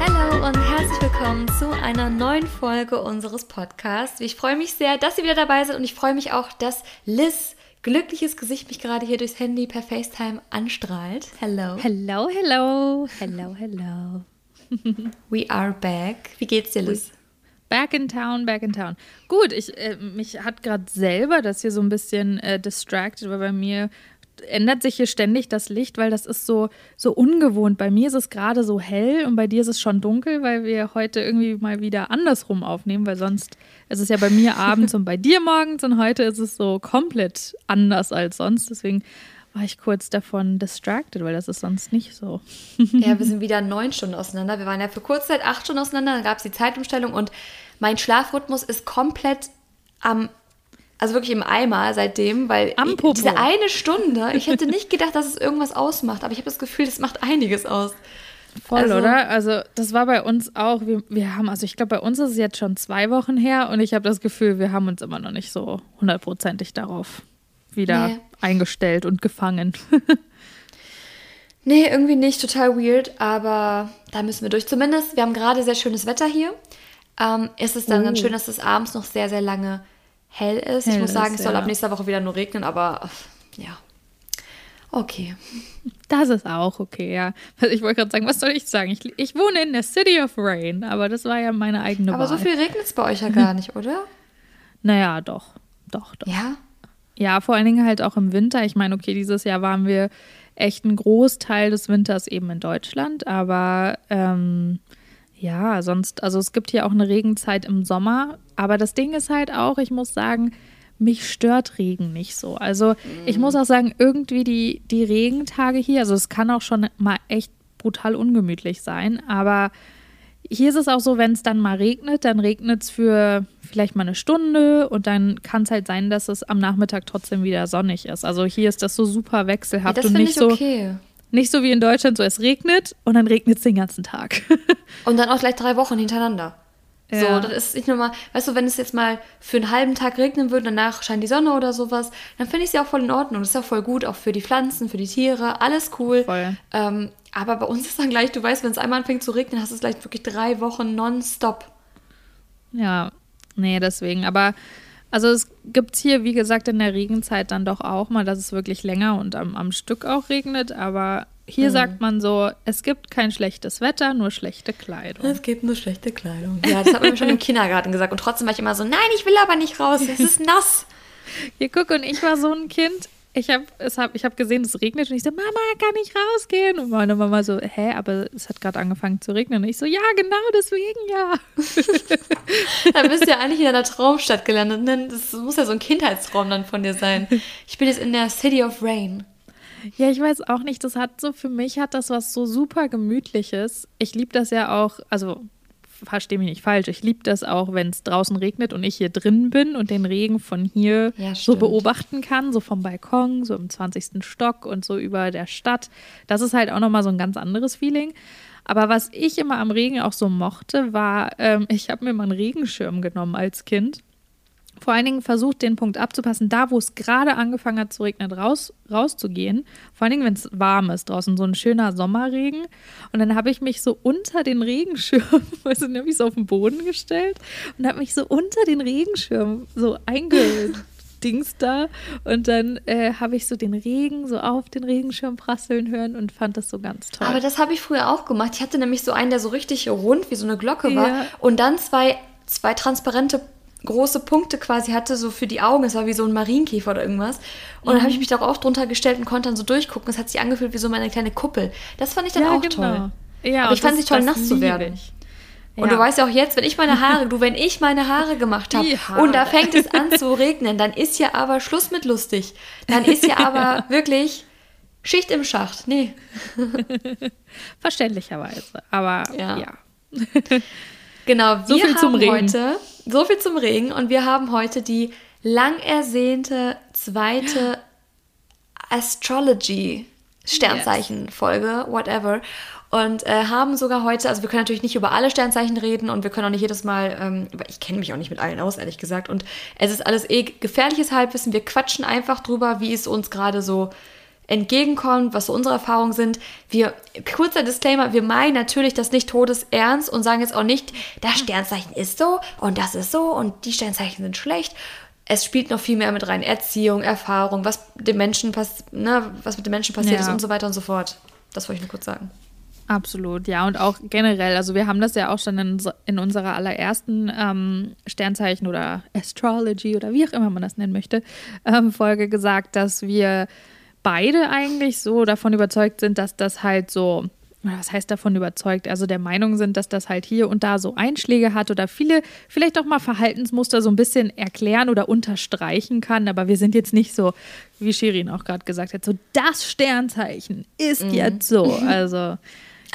Hallo und herzlich willkommen zu einer neuen Folge unseres Podcasts. Ich freue mich sehr, dass Sie wieder dabei sind und ich freue mich auch, dass Liz glückliches Gesicht mich gerade hier durchs Handy per FaceTime anstrahlt. Hello. Hello, hello. Hello, hello. We are back. Wie geht's dir, Liz? Back in town, back in town. Gut, ich, äh, mich hat gerade selber das hier so ein bisschen äh, distracted, weil bei mir ändert sich hier ständig das Licht, weil das ist so, so ungewohnt. Bei mir ist es gerade so hell und bei dir ist es schon dunkel, weil wir heute irgendwie mal wieder andersrum aufnehmen, weil sonst ist es ja bei mir abends und bei dir morgens und heute ist es so komplett anders als sonst. Deswegen war ich kurz davon distracted, weil das ist sonst nicht so. ja, wir sind wieder neun Stunden auseinander. Wir waren ja für kurze Zeit acht Stunden auseinander, dann gab es die Zeitumstellung und mein Schlafrhythmus ist komplett am also wirklich im Eimer seitdem, weil diese eine Stunde, ich hätte nicht gedacht, dass es irgendwas ausmacht, aber ich habe das Gefühl, das macht einiges aus. Voll, Also- oder? Also, das war bei uns auch. Wir, wir haben, also ich glaube, bei uns ist es jetzt schon zwei Wochen her und ich habe das Gefühl, wir haben uns immer noch nicht so hundertprozentig darauf wieder Nee. eingestellt und gefangen. Nee, irgendwie nicht, total weird, aber da müssen wir durch. Zumindest, wir haben gerade sehr schönes Wetter hier. Ähm, ist es dann Oh. ganz schön, dass es abends noch sehr, sehr lange hell ist. ich Hell muss sagen, ist, es soll ja. ab nächster Woche wieder nur regnen, aber ja. Okay. Das ist auch okay, ja. Also Ich wollte gerade sagen, was soll ich sagen? Ich, ich wohne in der City of Rain, aber das war ja meine eigene Aber Wahl. so viel regnet es bei euch ja gar nicht, oder? Naja, doch. Doch, doch. Ja. Ja, vor allen Dingen halt auch im Winter. Ich meine, okay, dieses Jahr waren wir echt einen Großteil des Winters eben in Deutschland, aber ähm, ja, sonst, also es gibt hier auch eine Regenzeit im Sommer, aber das Ding ist halt auch, ich muss sagen, mich stört Regen nicht so. Also ich muss auch sagen, irgendwie die, die Regentage hier, also es kann auch schon mal echt brutal ungemütlich sein, aber hier ist es auch so, wenn es dann mal regnet, dann regnet es für vielleicht mal eine Stunde und dann kann es halt sein, dass es am Nachmittag trotzdem wieder sonnig ist. Also hier ist das so super ja wechselhaft das und nicht ich so, okay. Nicht so wie in Deutschland, so es regnet und dann regnet es den ganzen Tag. Und dann auch gleich drei Wochen hintereinander. So, Ja. das ist nicht nur mal, weißt du, wenn es jetzt mal für einen halben Tag regnen würde, danach scheint die Sonne oder sowas, dann finde ich es ja auch voll in Ordnung. Das ist ja voll gut, auch für die Pflanzen, für die Tiere, alles cool. Voll. Ähm, aber bei uns ist dann gleich, du weißt, wenn es einmal anfängt zu regnen, hast du es gleich wirklich drei Wochen nonstop. ja, nee, deswegen. Aber also es gibt hier, wie gesagt, in der Regenzeit dann doch auch mal, dass es wirklich länger und am, am Stück auch regnet. Aber hier sagt man so, es gibt kein schlechtes Wetter, nur schlechte Kleidung. Es gibt nur schlechte Kleidung. Ja, das hat man mir schon im Kindergarten gesagt. Und trotzdem war ich immer so, nein, ich will aber nicht raus, es ist nass. Hier, guck, und ich war so ein Kind. Ich habe hab, ich hab gesehen, es regnet und ich so, Mama, kann ich rausgehen? Und meine Mama so, hä, aber es hat gerade angefangen zu regnen. Und ich so, ja, genau, deswegen ja. Da bist du ja eigentlich in einer Traumstadt gelandet. ne? Das muss ja so ein Kindheitstraum dann von dir sein. Ich bin jetzt in der City of Rain. Ja, ich weiß auch nicht, das hat so, für mich hat das was so super Gemütliches. Ich liebe das ja auch, also verstehe mich nicht falsch, ich liebe das auch, wenn es draußen regnet und ich hier drin bin und den Regen von hier Ja, so beobachten kann, so vom Balkon, so im 20. Stock und so über der Stadt. Das ist halt auch nochmal so ein ganz anderes Feeling. Aber was ich immer am Regen auch so mochte, war, ähm, ich habe mir mal einen Regenschirm genommen als Kind vor allen Dingen versucht, den Punkt abzupassen, da wo es gerade angefangen hat zu regnen, raus, rauszugehen. Vor allen Dingen, wenn es warm ist draußen, so ein schöner Sommerregen. Und dann habe ich mich so unter den Regenschirm, den habe ich so auf den Boden gestellt und habe mich so unter den Regenschirm so eingedingst da. Und dann äh, habe ich so den Regen so auf den Regenschirm prasseln hören und fand das so ganz toll. Aber das habe ich früher auch gemacht. Ich hatte nämlich so einen, der so richtig rund wie so eine Glocke war. Ja. Und dann zwei, zwei transparente große Punkte quasi hatte, so für die Augen. Es war wie so ein Marienkäfer oder irgendwas. Und dann habe Mhm. ich mich darauf drunter gestellt und konnte dann so durchgucken. Es hat sich angefühlt wie so meine kleine Kuppel. Das fand ich dann ja, auch genau. toll. Ja, Aber ich fand es toll, nass zu werden. ich. Und du weißt ja auch jetzt, wenn ich meine Haare, du, wenn ich meine Haare gemacht habe und da fängt es an zu regnen, dann ist ja aber Schluss mit lustig. Dann ist ja aber wirklich Schicht im Schacht. Nee. Verständlicherweise. Aber Ja. ja. Genau, wir So viel haben zum Regen. heute so viel zum Regen und wir haben heute die lang ersehnte zweite Astrology Sternzeichen Folge, whatever. und äh, haben sogar heute, also wir können natürlich nicht über alle Sternzeichen reden und wir können auch nicht jedes Mal, ähm, ich kenne mich auch nicht mit allen aus, ehrlich gesagt. Und es ist alles eh gefährliches Halbwissen. Wir quatschen einfach drüber, wie es uns gerade so entgegenkommt, was so unsere Erfahrungen sind. Wir, kurzer Disclaimer, wir meinen natürlich das nicht todesernst und sagen jetzt auch nicht, das Sternzeichen ist so und das ist so und die Sternzeichen sind schlecht. Es spielt noch viel mehr mit rein. Erziehung, Erfahrung, was dem Menschen pass ne, was mit den Menschen passiert ja. ist und so weiter und so fort. Das wollte ich nur kurz sagen. Absolut, ja. Und auch generell, also wir haben das ja auch schon in, in unserer allerersten ähm, Sternzeichen oder Astrology oder wie auch immer man das nennen möchte, ähm, Folge gesagt, dass wir beide eigentlich so davon überzeugt sind, dass das halt so was heißt davon überzeugt, also der Meinung sind, dass das halt hier und da so Einschläge hat oder viele vielleicht auch mal Verhaltensmuster so ein bisschen erklären oder unterstreichen kann, aber wir sind jetzt nicht so, wie Shirin auch gerade gesagt hat, so das Sternzeichen ist mhm. jetzt so, also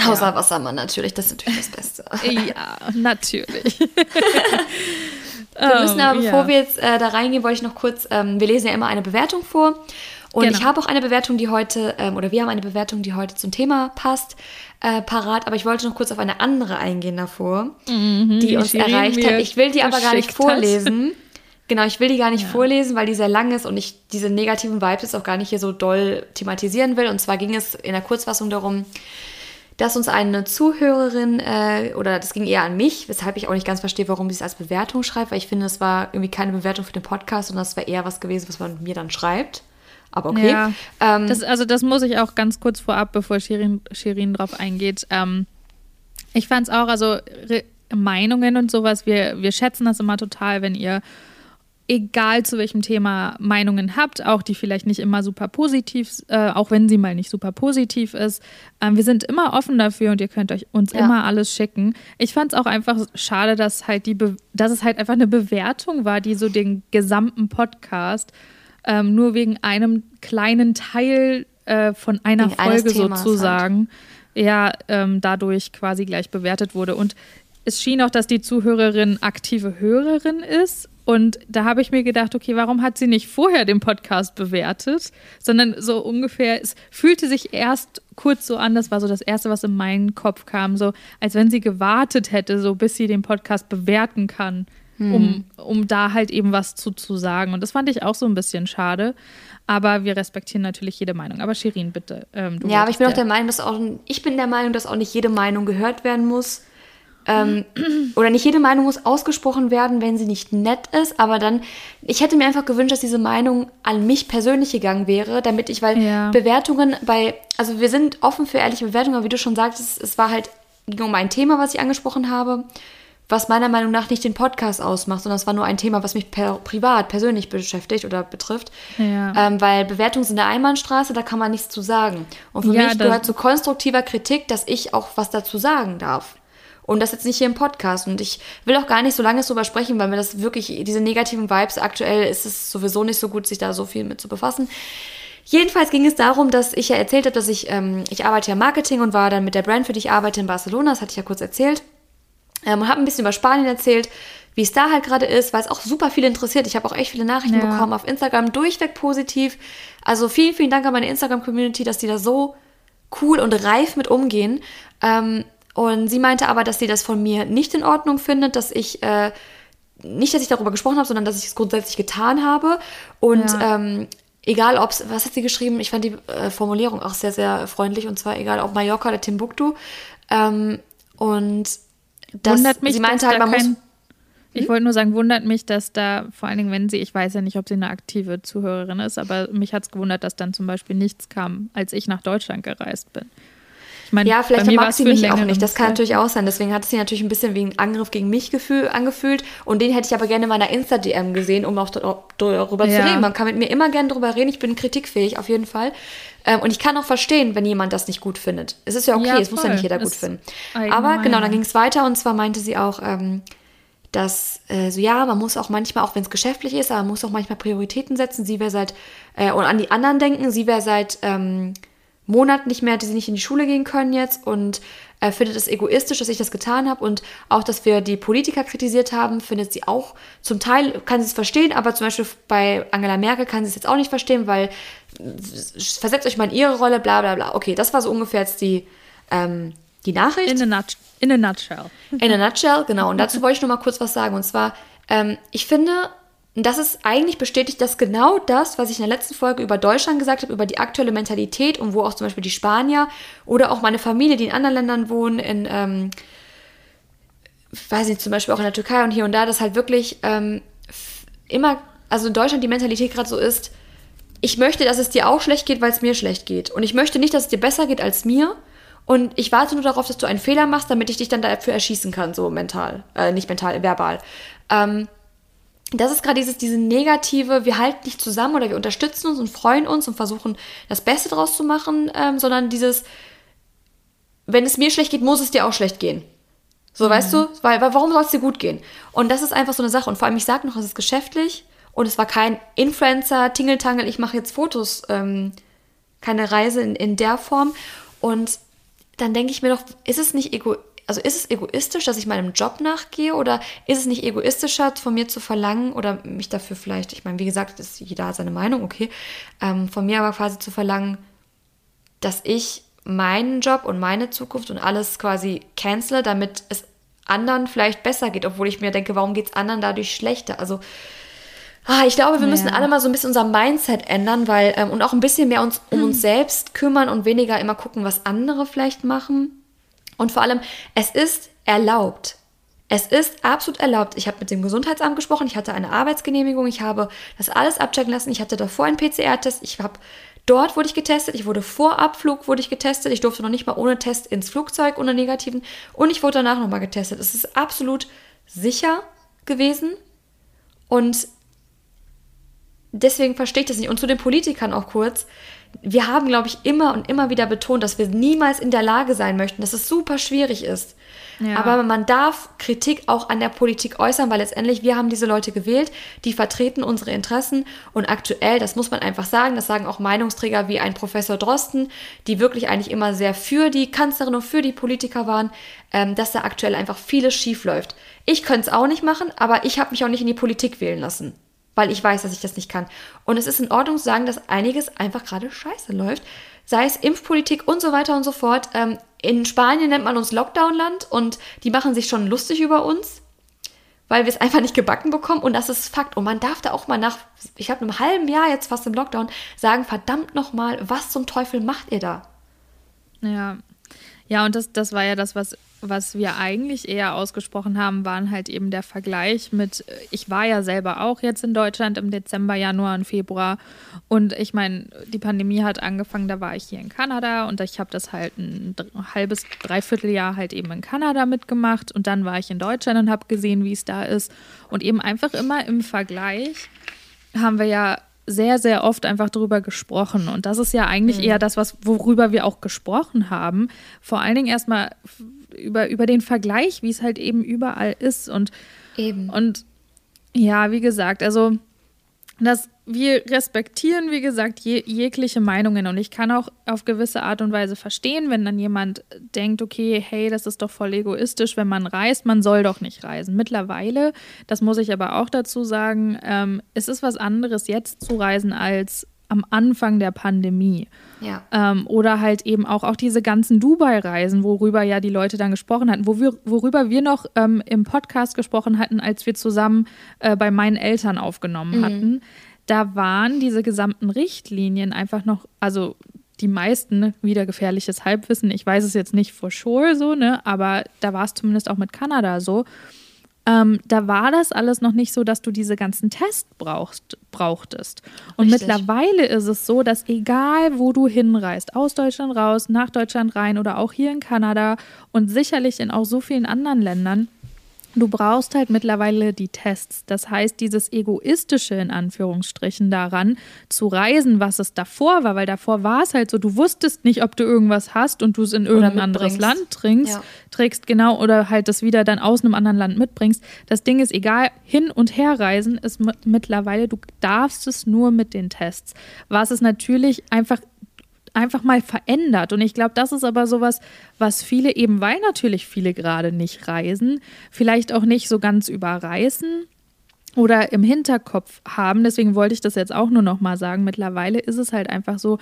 Außer ja. Wassermann natürlich, das ist natürlich das Beste. ja, natürlich. wir müssen aber, bevor ja. wir jetzt äh, da reingehen, wollte ich noch kurz, ähm, wir lesen ja immer eine Bewertung vor. Und genau. ich habe auch eine Bewertung, die heute, ähm, oder wir haben eine Bewertung, die heute zum Thema passt, äh, parat. Aber ich wollte noch kurz auf eine andere eingehen davor, mhm, die uns Shirin erreicht hat. Ich will die aber gar nicht vorlesen. Genau, ich will die gar nicht ja. vorlesen, weil die sehr lang ist und ich diese negativen Vibes jetzt auch gar nicht hier so doll thematisieren will. Und zwar ging es in der Kurzfassung darum, dass uns eine Zuhörerin, äh, oder das ging eher an mich, weshalb ich auch nicht ganz verstehe, warum sie es als Bewertung schreibt, weil ich finde, es war irgendwie keine Bewertung für den Podcast, sondern das wäre eher was gewesen, was man mir dann schreibt. Aber okay. Ja, ähm, das, also das muss ich auch ganz kurz vorab, bevor Shirin, Shirin drauf eingeht. Ähm, ich fand es auch, also Re Meinungen und sowas, wir, wir schätzen das immer total, wenn ihr egal zu welchem Thema Meinungen habt, auch die vielleicht nicht immer super positiv, äh, auch wenn sie mal nicht super positiv ist. Ähm, wir sind immer offen dafür und ihr könnt euch uns ja. immer alles schicken. Ich fand es auch einfach schade, dass halt die, Be dass es halt einfach eine Bewertung war, die so den gesamten Podcast ähm, nur wegen einem kleinen Teil äh, von einer wegen Folge sozusagen, halt. ja, ähm, dadurch quasi gleich bewertet wurde. Und es schien auch, dass die Zuhörerin aktive Hörerin ist. Und da habe ich mir gedacht, okay, warum hat sie nicht vorher den Podcast bewertet, sondern so ungefähr, es fühlte sich erst kurz so an, das war so das Erste, was in meinen Kopf kam, so als wenn sie gewartet hätte, so bis sie den Podcast bewerten kann hm. um, um da halt eben was zu, zu sagen. Und das fand ich auch so ein bisschen schade. Aber wir respektieren natürlich jede Meinung. Aber Shirin, bitte. Ähm, ja, aber ich bin auch der Meinung, dass auch, ich bin der Meinung, dass auch nicht jede Meinung gehört werden muss. Ähm, oder nicht jede Meinung muss ausgesprochen werden, wenn sie nicht nett ist, aber dann, ich hätte mir einfach gewünscht, dass diese Meinung an mich persönlich gegangen wäre, damit ich, weil ja. Bewertungen bei, also wir sind offen für ehrliche Bewertungen, aber wie du schon sagtest, es war halt, ging um ein Thema, was ich angesprochen habe was meiner Meinung nach nicht den Podcast ausmacht, sondern es war nur ein Thema, was mich per, privat, persönlich beschäftigt oder betrifft. Ja. Ähm, weil Bewertungen sind eine Einbahnstraße, da kann man nichts zu sagen. Und für ja, mich gehört zu konstruktiver Kritik, dass ich auch was dazu sagen darf. Und das jetzt nicht hier im Podcast. Und ich will auch gar nicht so lange drüber sprechen, weil mir das wirklich, diese negativen Vibes aktuell ist es sowieso nicht so gut, sich da so viel mit zu befassen. Jedenfalls ging es darum, dass ich ja erzählt habe, dass ich, ähm, ich arbeite ja Marketing und war dann mit der Brand, für die ich arbeite in Barcelona, das hatte ich ja kurz erzählt. Ähm, habe ein bisschen über Spanien erzählt, wie es da halt gerade ist, weil es auch super viel interessiert. Ich habe auch echt viele Nachrichten ja. bekommen auf Instagram, durchweg positiv. Also vielen, vielen Dank an meine Instagram-Community, dass die da so cool und reif mit umgehen. Ähm, und sie meinte aber, dass sie das von mir nicht in Ordnung findet, dass ich äh, nicht, dass ich darüber gesprochen habe, sondern dass ich es grundsätzlich getan habe. Und ja. ähm, egal ob es, was hat sie geschrieben? Ich fand die äh, Formulierung auch sehr, sehr freundlich. Und zwar egal ob Mallorca oder Timbuktu. Ähm, und das, wundert mich, sie meinte halt, man kein, muss. Ich wollte nur sagen, wundert mich, dass da, vor allen Dingen, wenn sie, ich weiß ja nicht, ob sie eine aktive Zuhörerin ist, aber mich hat es gewundert, dass dann zum Beispiel nichts kam, als ich nach Deutschland gereist bin. Ich mein, ja, vielleicht mag sie mich auch nicht. Das kann Zeit. natürlich auch sein. Deswegen hat es sich natürlich ein bisschen wie ein Angriff gegen mich gefühl, angefühlt. Und den hätte ich aber gerne in meiner Insta-DM gesehen, um auch darüber ja. zu reden. Man kann mit mir immer gerne darüber reden. Ich bin kritikfähig auf jeden Fall. Ähm, und ich kann auch verstehen, wenn jemand das nicht gut findet. Es ist ja okay, ja, es muss ja nicht jeder gut finden. Aber genau, dann ging es weiter und zwar meinte sie auch, ähm, dass äh, so ja, man muss auch manchmal, auch wenn es geschäftlich ist, aber man muss auch manchmal Prioritäten setzen. Sie wäre seit äh, und an die anderen denken. Sie wäre seit ähm, Monat nicht mehr, hätte sie nicht in die Schule gehen können jetzt und äh, findet es egoistisch, dass ich das getan habe und auch, dass wir die Politiker kritisiert haben, findet sie auch zum Teil, kann sie es verstehen, aber zum Beispiel bei Angela Merkel kann sie es jetzt auch nicht verstehen, weil versetzt euch mal in ihre Rolle, bla bla bla. Okay, das war so ungefähr jetzt die, ähm, die Nachricht. In a, nut in a nutshell. In a nutshell, genau. Und dazu wollte ich noch mal kurz was sagen. Und zwar, ähm, ich finde, das ist eigentlich bestätigt das genau das, was ich in der letzten Folge über Deutschland gesagt habe, über die aktuelle Mentalität und wo auch zum Beispiel die Spanier oder auch meine Familie, die in anderen Ländern wohnen, in, ähm, weiß nicht, zum Beispiel auch in der Türkei und hier und da, das halt wirklich ähm, immer, also in Deutschland die Mentalität gerade so ist, ich möchte, dass es dir auch schlecht geht, weil es mir schlecht geht. Und ich möchte nicht, dass es dir besser geht als mir. Und ich warte nur darauf, dass du einen Fehler machst, damit ich dich dann dafür erschießen kann, so mental. Äh, nicht mental, verbal. Ähm, das ist gerade dieses, diese negative, wir halten nicht zusammen oder wir unterstützen uns und freuen uns und versuchen, das Beste draus zu machen, ähm, sondern dieses, wenn es mir schlecht geht, muss es dir auch schlecht gehen. So, mhm. weißt du? Weil, weil warum soll es dir gut gehen? Und das ist einfach so eine Sache. Und vor allem, ich sage noch, es ist geschäftlich und es war kein Influencer, Tingeltangel, ich mache jetzt Fotos, ähm, keine Reise in, in der Form. Und dann denke ich mir doch, ist es nicht ego also ist es egoistisch, dass ich meinem Job nachgehe oder ist es nicht egoistischer von mir zu verlangen oder mich dafür vielleicht, ich meine, wie gesagt, ist jeder seine Meinung, okay, ähm, von mir aber quasi zu verlangen, dass ich meinen Job und meine Zukunft und alles quasi cancele, damit es anderen vielleicht besser geht, obwohl ich mir denke, warum geht es anderen dadurch schlechter? Also Ah, ich glaube, wir ja. müssen alle mal so ein bisschen unser Mindset ändern, weil ähm, und auch ein bisschen mehr uns um hm. uns selbst kümmern und weniger immer gucken, was andere vielleicht machen. Und vor allem, es ist erlaubt. Es ist absolut erlaubt. Ich habe mit dem Gesundheitsamt gesprochen, ich hatte eine Arbeitsgenehmigung, ich habe das alles abchecken lassen, ich hatte davor einen PCR-Test, ich habe dort wurde ich getestet, ich wurde vor Abflug wurde ich getestet, ich durfte noch nicht mal ohne Test ins Flugzeug ohne negativen und ich wurde danach nochmal getestet. Es ist absolut sicher gewesen und deswegen verstehe ich das nicht. Und zu den Politikern auch kurz wir haben, glaube ich, immer und immer wieder betont, dass wir niemals in der Lage sein möchten, dass es super schwierig ist. Ja. Aber man darf Kritik auch an der Politik äußern, weil letztendlich wir haben diese Leute gewählt, die vertreten unsere Interessen und aktuell, das muss man einfach sagen, das sagen auch Meinungsträger wie ein Professor Drosten, die wirklich eigentlich immer sehr für die Kanzlerin und für die Politiker waren, ähm, dass da aktuell einfach vieles schief läuft. Ich könnte es auch nicht machen, aber ich habe mich auch nicht in die Politik wählen lassen weil ich weiß, dass ich das nicht kann. Und es ist in Ordnung zu sagen, dass einiges einfach gerade scheiße läuft. Sei es Impfpolitik und so weiter und so fort. Ähm, in Spanien nennt man uns Lockdownland und die machen sich schon lustig über uns, weil wir es einfach nicht gebacken bekommen. Und das ist Fakt. Und man darf da auch mal nach, ich habe einem halben Jahr jetzt fast im Lockdown, sagen, verdammt nochmal, was zum Teufel macht ihr da? Ja. Ja, und das, das war ja das, was was wir eigentlich eher ausgesprochen haben, waren halt eben der Vergleich mit, ich war ja selber auch jetzt in Deutschland im Dezember, Januar und Februar und ich meine, die Pandemie hat angefangen, da war ich hier in Kanada und ich habe das halt ein halbes, dreiviertel Jahr halt eben in Kanada mitgemacht und dann war ich in Deutschland und habe gesehen, wie es da ist und eben einfach immer im Vergleich haben wir ja sehr, sehr oft einfach darüber gesprochen. Und das ist ja eigentlich mhm. eher das, was, worüber wir auch gesprochen haben. Vor allen Dingen erstmal über, über den Vergleich, wie es halt eben überall ist. Und, eben. und ja, wie gesagt, also das, wir respektieren, wie gesagt, je, jegliche Meinungen und ich kann auch auf gewisse Art und Weise verstehen, wenn dann jemand denkt, okay, hey, das ist doch voll egoistisch, wenn man reist, man soll doch nicht reisen. Mittlerweile, das muss ich aber auch dazu sagen, ähm, es ist was anderes jetzt zu reisen als am Anfang der Pandemie. Ja. Ähm, oder halt eben auch, auch diese ganzen Dubai-Reisen, worüber ja die Leute dann gesprochen hatten, wo wir, worüber wir noch ähm, im Podcast gesprochen hatten, als wir zusammen äh, bei meinen Eltern aufgenommen mhm. hatten. Da waren diese gesamten Richtlinien einfach noch, also die meisten wieder gefährliches Halbwissen. Ich weiß es jetzt nicht for sure so, ne, aber da war es zumindest auch mit Kanada so ähm, da war das alles noch nicht so, dass du diese ganzen Tests brauchst, brauchtest. Und Richtig. mittlerweile ist es so, dass egal wo du hinreist, aus Deutschland raus, nach Deutschland rein oder auch hier in Kanada und sicherlich in auch so vielen anderen Ländern, Du brauchst halt mittlerweile die Tests. Das heißt, dieses egoistische in Anführungsstrichen daran zu reisen, was es davor war, weil davor war es halt so, du wusstest nicht, ob du irgendwas hast und du es in irgendein anderes Land trinkst, ja. trägst, genau, oder halt das wieder dann aus einem anderen Land mitbringst. Das Ding ist egal, hin und her reisen ist mittlerweile, du darfst es nur mit den Tests. Was es natürlich einfach einfach mal verändert. Und ich glaube, das ist aber sowas, was viele eben, weil natürlich viele gerade nicht reisen, vielleicht auch nicht so ganz überreißen oder im Hinterkopf haben. Deswegen wollte ich das jetzt auch nur noch mal sagen. Mittlerweile ist es halt einfach so,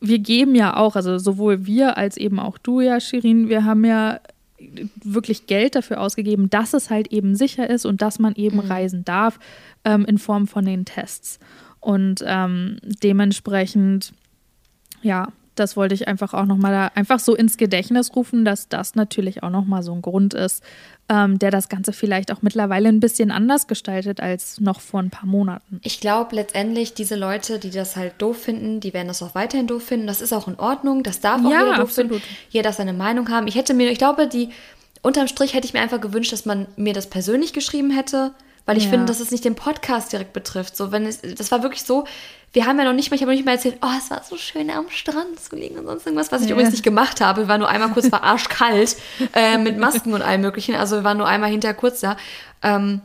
wir geben ja auch, also sowohl wir als eben auch du ja, Shirin, wir haben ja wirklich Geld dafür ausgegeben, dass es halt eben sicher ist und dass man eben mhm. reisen darf ähm, in Form von den Tests. Und ähm, dementsprechend, ja, das wollte ich einfach auch nochmal einfach so ins Gedächtnis rufen, dass das natürlich auch nochmal so ein Grund ist, ähm, der das Ganze vielleicht auch mittlerweile ein bisschen anders gestaltet als noch vor ein paar Monaten. Ich glaube letztendlich, diese Leute, die das halt doof finden, die werden das auch weiterhin doof finden. Das ist auch in Ordnung. Das darf auch ja, jeder doof absolut. finden. Jeder darf seine Meinung haben. Ich hätte mir, ich glaube, die unterm Strich hätte ich mir einfach gewünscht, dass man mir das persönlich geschrieben hätte weil ich ja. finde, dass es nicht den Podcast direkt betrifft. So, wenn es, das war wirklich so, wir haben ja noch nicht mal, ich habe noch nicht mal erzählt, oh, es war so schön am Strand zu liegen und sonst irgendwas, was ich ja. übrigens nicht gemacht habe. Wir waren nur einmal kurz, war arschkalt äh, mit Masken und allem möglichen. Also wir waren nur einmal hinterher kurz da. Ähm,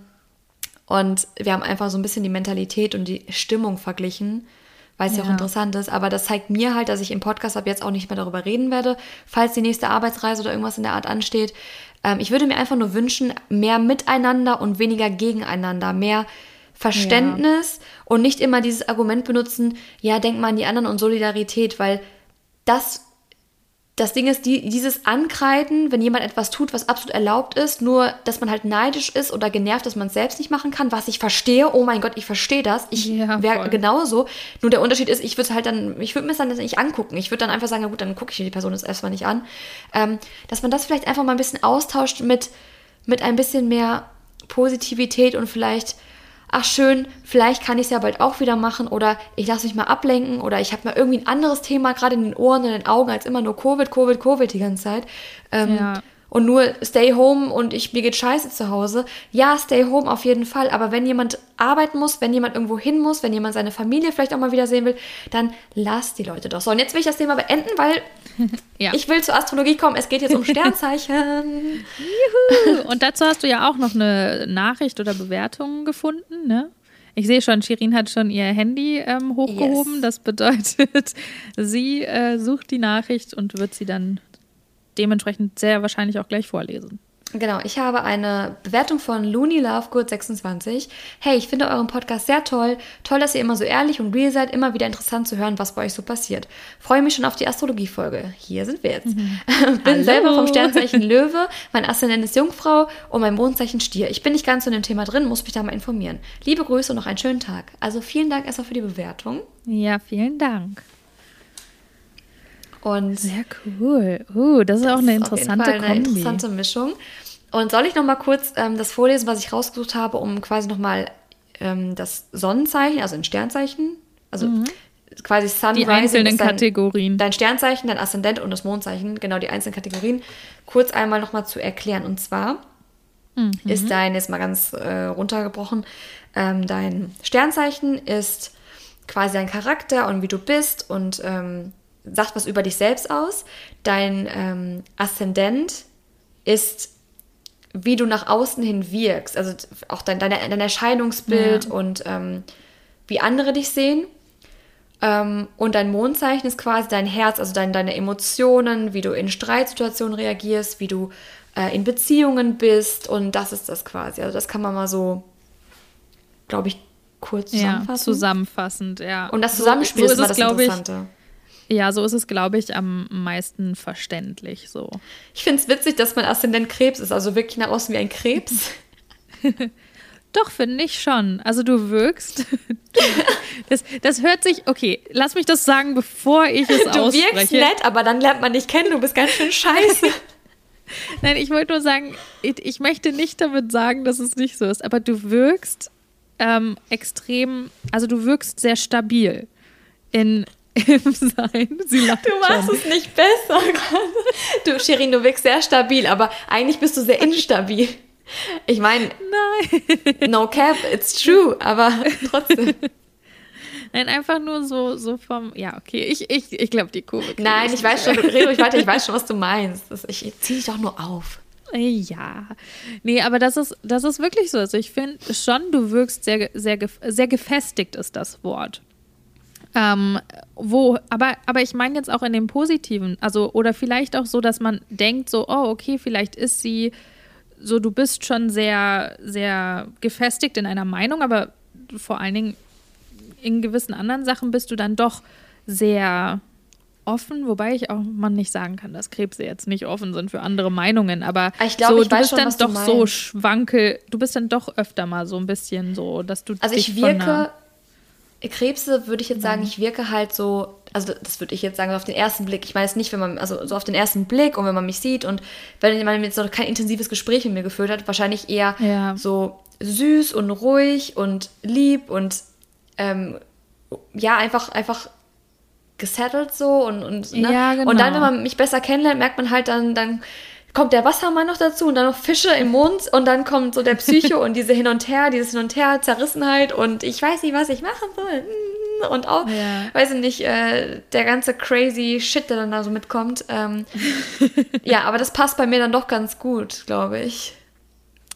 und wir haben einfach so ein bisschen die Mentalität und die Stimmung verglichen, weil es ja. ja auch interessant ist. Aber das zeigt mir halt, dass ich im Podcast ab jetzt auch nicht mehr darüber reden werde, falls die nächste Arbeitsreise oder irgendwas in der Art ansteht. Ähm, ich würde mir einfach nur wünschen, mehr miteinander und weniger gegeneinander, mehr Verständnis ja. und nicht immer dieses Argument benutzen, ja, denk mal an die anderen und Solidarität, weil das das Ding ist, die, dieses Ankreiden, wenn jemand etwas tut, was absolut erlaubt ist, nur dass man halt neidisch ist oder genervt, dass man es selbst nicht machen kann, was ich verstehe. Oh mein Gott, ich verstehe das. Ich ja, wäre genauso. Nur der Unterschied ist, ich würde halt dann, ich würde mir es dann nicht angucken. Ich würde dann einfach sagen, na gut, dann gucke ich mir die Person jetzt erstmal nicht an. Ähm, dass man das vielleicht einfach mal ein bisschen austauscht mit, mit ein bisschen mehr Positivität und vielleicht ach schön, vielleicht kann ich es ja bald auch wieder machen oder ich lasse mich mal ablenken oder ich habe mal irgendwie ein anderes Thema gerade in den Ohren, in den Augen als immer nur Covid, Covid, Covid die ganze Zeit. Ähm, ja. Und nur stay home und ich, mir geht scheiße zu Hause. Ja, stay home auf jeden Fall. Aber wenn jemand arbeiten muss, wenn jemand irgendwo hin muss, wenn jemand seine Familie vielleicht auch mal wieder sehen will, dann lass die Leute doch so. Und jetzt will ich das Thema beenden, weil ja. ich will zur Astrologie kommen. Es geht jetzt um Sternzeichen. Juhu. Und dazu hast du ja auch noch eine Nachricht oder Bewertung gefunden, ne? Ich sehe schon, Shirin hat schon ihr Handy ähm, hochgehoben. Yes. Das bedeutet, sie äh, sucht die Nachricht und wird sie dann dementsprechend sehr wahrscheinlich auch gleich vorlesen. Genau, ich habe eine Bewertung von Looney Lovegood 26. Hey, ich finde euren Podcast sehr toll. Toll, dass ihr immer so ehrlich und real seid. Immer wieder interessant zu hören, was bei euch so passiert. Freue mich schon auf die Astrologie-Folge. Hier sind wir jetzt. Mhm. bin Hallo. selber vom Sternzeichen Löwe. Mein Aszendent ist Jungfrau und mein Mondzeichen Stier. Ich bin nicht ganz so in dem Thema drin, muss mich da mal informieren. Liebe Grüße und noch einen schönen Tag. Also vielen Dank erstmal für die Bewertung. Ja, vielen Dank. Und Sehr cool. Uh, das ist auch eine interessante auf eine interessante Mischung. Und soll ich noch mal kurz ähm, das vorlesen, was ich rausgesucht habe, um quasi noch mal ähm, das Sonnenzeichen, also ein Sternzeichen, also mhm. quasi Sun, die einzelnen dein, Kategorien, dein Sternzeichen, dein Aszendent und das Mondzeichen, genau die einzelnen Kategorien, kurz einmal noch mal zu erklären. Und zwar mhm. ist dein jetzt mal ganz äh, runtergebrochen, ähm, dein Sternzeichen ist quasi dein Charakter und wie du bist und ähm, sagt was über dich selbst aus. Dein ähm, Aszendent ist, wie du nach außen hin wirkst, also auch dein, dein, dein Erscheinungsbild ja. und ähm, wie andere dich sehen. Ähm, und dein Mondzeichen ist quasi dein Herz, also dein, deine Emotionen, wie du in Streitsituationen reagierst, wie du äh, in Beziehungen bist und das ist das quasi. Also das kann man mal so, glaube ich, kurz zusammenfassen. Ja, zusammenfassend, ja. Und das Zusammenspiel so, so ist, ist das Interessante. Ich, ja, so ist es, glaube ich, am meisten verständlich so. Ich finde es witzig, dass mein Aszendent Krebs ist, also wirklich nach außen wie ein Krebs. Doch, finde ich schon. Also du wirkst. Das, das hört sich, okay, lass mich das sagen, bevor ich es du ausspreche. Du wirkst nett, aber dann lernt man dich kennen, du bist ganz schön scheiße. Nein, ich wollte nur sagen, ich, ich, möchte nicht damit sagen, dass es nicht so ist, aber du wirkst ähm, extrem, also du wirkst sehr stabil in im Sein. Sie lacht du machst schon. es nicht besser Du, Shirin, du wirkst sehr stabil, aber eigentlich bist du sehr instabil. Ich meine, nein. No cap, it's true, aber trotzdem. Nein, einfach nur so, so vom, ja, okay, ich, ich, ich glaube, die Kurve. Nein, ich weiß schon, red ruhig weiter, ich weiß schon, was du meinst. Das, ich ziehe dich doch nur auf. Ja, nee, aber das ist, das ist wirklich so. Also ich finde schon, du wirkst sehr, sehr, sehr gefestigt, ist das Wort. Ähm, wo, aber, aber ich meine jetzt auch in dem Positiven, also oder vielleicht auch so, dass man denkt, so, oh, okay, vielleicht ist sie so, du bist schon sehr, sehr gefestigt in einer Meinung, aber vor allen Dingen in gewissen anderen Sachen bist du dann doch sehr offen, wobei ich auch man nicht sagen kann, dass Krebse jetzt nicht offen sind für andere Meinungen, aber Ah, Ich glaub, so, ich du bist schon, dann doch so schwankel, du bist dann doch öfter mal so ein bisschen so, dass du Also dich ich wirke, Krebse würde ich jetzt sagen, ich wirke halt so, also das würde ich jetzt sagen, so auf den ersten Blick. Ich weiß nicht, wenn man, also so auf den ersten Blick und wenn man mich sieht und wenn man jetzt noch kein intensives Gespräch mit mir geführt hat, wahrscheinlich eher Ja. so süß und ruhig und lieb und ähm, ja, einfach, einfach gesettelt so und, und, ne? Ja, genau. und dann, wenn man mich besser kennenlernt, merkt man halt dann, dann kommt der Wassermann noch dazu und dann noch Fische im Mund und dann kommt so der Psycho und diese Hin und Her, dieses Hin und Her, Zerrissenheit und ich weiß nicht, was ich machen soll. Und auch, Ja. weiß ich nicht, äh, der ganze crazy Shit, der dann da so mitkommt. Ähm, ja, aber das passt bei mir dann doch ganz gut, glaube ich.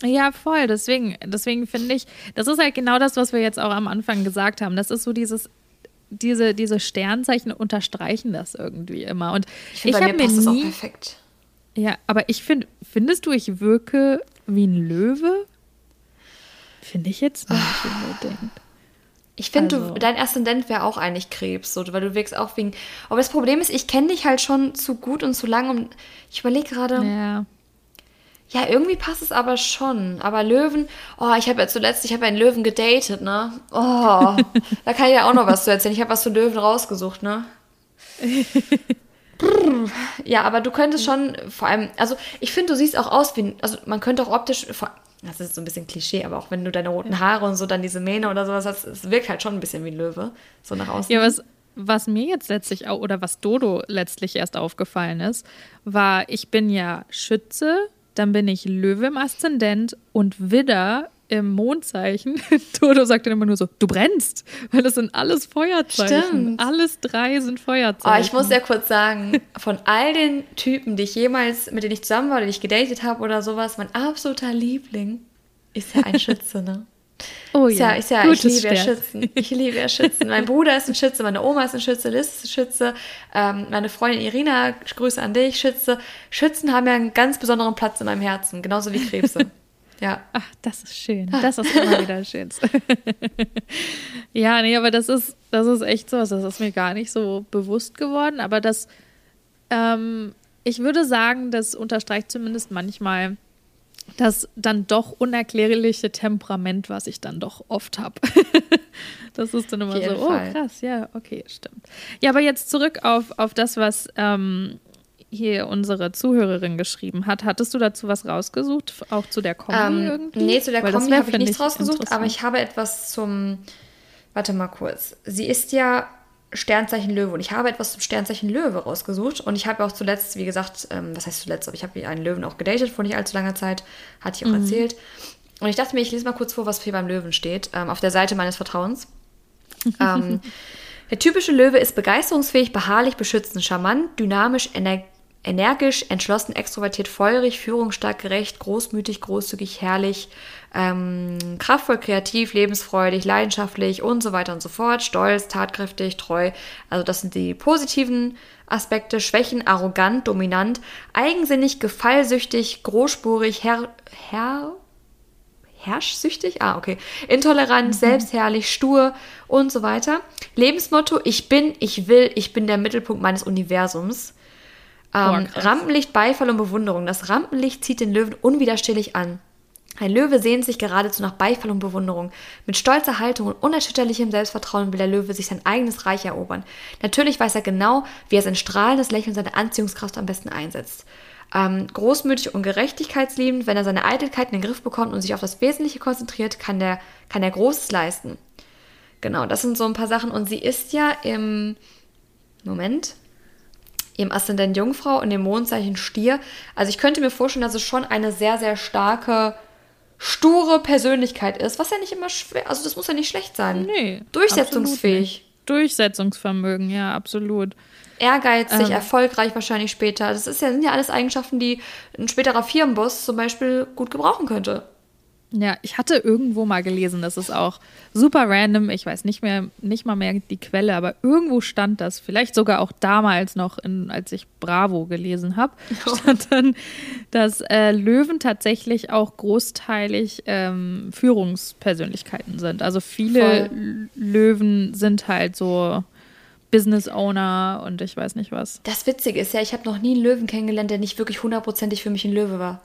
Ja, voll. Deswegen, deswegen finde ich, das ist halt genau das, was wir jetzt auch am Anfang gesagt haben. Das ist so dieses, diese, diese Sternzeichen unterstreichen das irgendwie immer. Und Ich ich, finde, bei habe mir mir passt das auch nie, perfekt. Ja, aber ich finde, findest du, ich wirke wie ein Löwe? Finde ich jetzt nicht unbedingt. Ich finde, Also- dein Aszendent wäre auch eigentlich Krebs, so, weil du wirkst auch wegen. Aber das Problem ist, ich kenne dich halt schon zu gut und zu lang. Und ich überlege gerade, Ja. ja, irgendwie passt es aber schon. Aber Löwen, oh, ich habe ja zuletzt, ich habe ja einen Löwen gedatet, ne? Oh, da kann ich ja auch noch was zu erzählen. Ich habe was zu Löwen rausgesucht, ne? Ja, aber du könntest schon vor allem, also ich finde, du siehst auch aus wie, also man könnte auch optisch, das ist so ein bisschen Klischee, aber auch wenn du deine roten Haare und so dann diese Mähne oder sowas hast, es wirkt halt schon ein bisschen wie ein Löwe, so nach außen. Ja, was, was mir jetzt letztlich auch, oder was Dodo letztlich erst aufgefallen ist, war, ich bin ja Schütze, dann bin ich Löwe im Aszendent und Widder im Mondzeichen. Dodo sagt dann immer nur so, du brennst, weil das sind alles Feuerzeichen. Stimmt. Alles drei sind Oh, Feuerzeichen. ich muss ja kurz sagen, von all den Typen, die ich jemals, mit denen ich zusammen war oder die ich gedatet habe oder sowas, mein absoluter Liebling ist ja ein Schütze, ne? oh Ist ja, ist ja, ich liebe ja. Schützen. Ich liebe ja Schützen. Mein Bruder ist ein Schütze, meine Oma ist ein Schütze, Liz ist ein Schütze, ähm, meine Freundin Irina, Grüße an dich, Schütze. Schützen haben ja einen ganz besonderen Platz in meinem Herzen, genauso wie Krebse. Ja. Ach, das ist schön. Das ist immer wieder schön. ja, nee, aber das ist, das ist echt so. Das ist mir gar nicht so bewusst geworden. Aber das, ähm, ich würde sagen, das unterstreicht zumindest manchmal das dann doch unerklärliche Temperament, was ich dann doch oft habe. das ist dann immer so, oh Fall. krass, ja, okay, stimmt. Ja, aber jetzt zurück auf, auf das, was ähm, hier unsere Zuhörerin geschrieben hat. Hattest du dazu was rausgesucht? Auch zu der Kombi Ähm, irgendwie? nee, zu der Weil Kombi habe ich nichts rausgesucht, aber ich habe etwas zum. Warte mal kurz. Sie ist ja Sternzeichen Löwe und ich habe etwas zum Sternzeichen Löwe rausgesucht und ich habe auch zuletzt, wie gesagt, ähm, was heißt zuletzt, aber ich habe einen Löwen auch gedatet vor nicht allzu langer Zeit, hatte ich auch erzählt. Und ich dachte mir, ich lese mal kurz vor, was hier beim Löwen steht, ähm, auf der Seite meines Vertrauens. ähm, der typische Löwe ist begeisterungsfähig, beharrlich, beschützend, charmant, dynamisch, ener energisch, entschlossen, extrovertiert, feurig, führungsstark, gerecht, großmütig, großzügig, herrlich, ähm, kraftvoll, kreativ, lebensfreudig, leidenschaftlich und so weiter und so fort, stolz, tatkräftig, treu. Also das sind die positiven Aspekte. Schwächen, arrogant, dominant, eigensinnig, gefallsüchtig, großspurig, her, her, herrschsüchtig, ah, okay, intolerant, selbstherrlich, stur und so weiter. Lebensmotto, ich bin, ich will, ich bin der Mittelpunkt meines Universums. Boah, Ähm, krass. Rampenlicht, Beifall und Bewunderung. Das Rampenlicht zieht den Löwen unwiderstehlich an. Ein Löwe sehnt sich geradezu nach Beifall und Bewunderung. Mit stolzer Haltung und unerschütterlichem Selbstvertrauen will der Löwe sich sein eigenes Reich erobern. Natürlich weiß er genau, wie er sein strahlendes Lächeln seine Anziehungskraft am besten einsetzt. Ähm, großmütig und gerechtigkeitsliebend, wenn er seine Eitelkeit in den Griff bekommt und sich auf das Wesentliche konzentriert, kann, der, kann er Großes leisten. Genau, das sind so ein paar Sachen. Und sie ist ja im Moment im Aszendent Jungfrau und dem Mondzeichen Stier. Also ich könnte mir vorstellen, dass es schon eine sehr, sehr starke, sture Persönlichkeit ist, was ja nicht immer schwer, also das muss ja nicht schlecht sein. Nee. Durchsetzungsfähig. Durchsetzungsvermögen, ja, absolut. ehrgeizig, Ähm. erfolgreich wahrscheinlich später. Das ist ja, sind ja alles Eigenschaften, die ein späterer Firmenboss zum Beispiel gut gebrauchen könnte. Ja, ich hatte irgendwo mal gelesen, das ist auch super random. Ich weiß nicht mehr, nicht mal mehr die Quelle, aber irgendwo stand das. Vielleicht sogar auch damals noch, in, als ich Bravo gelesen habe, stand dann, dass äh, Löwen tatsächlich auch großteilig ähm, Führungspersönlichkeiten sind. Also viele Voll. Löwen sind halt so Business Owner und ich weiß nicht was. Das Witzige ist ja, ich habe noch nie einen Löwen kennengelernt, der nicht wirklich hundertprozentig für mich ein Löwe war.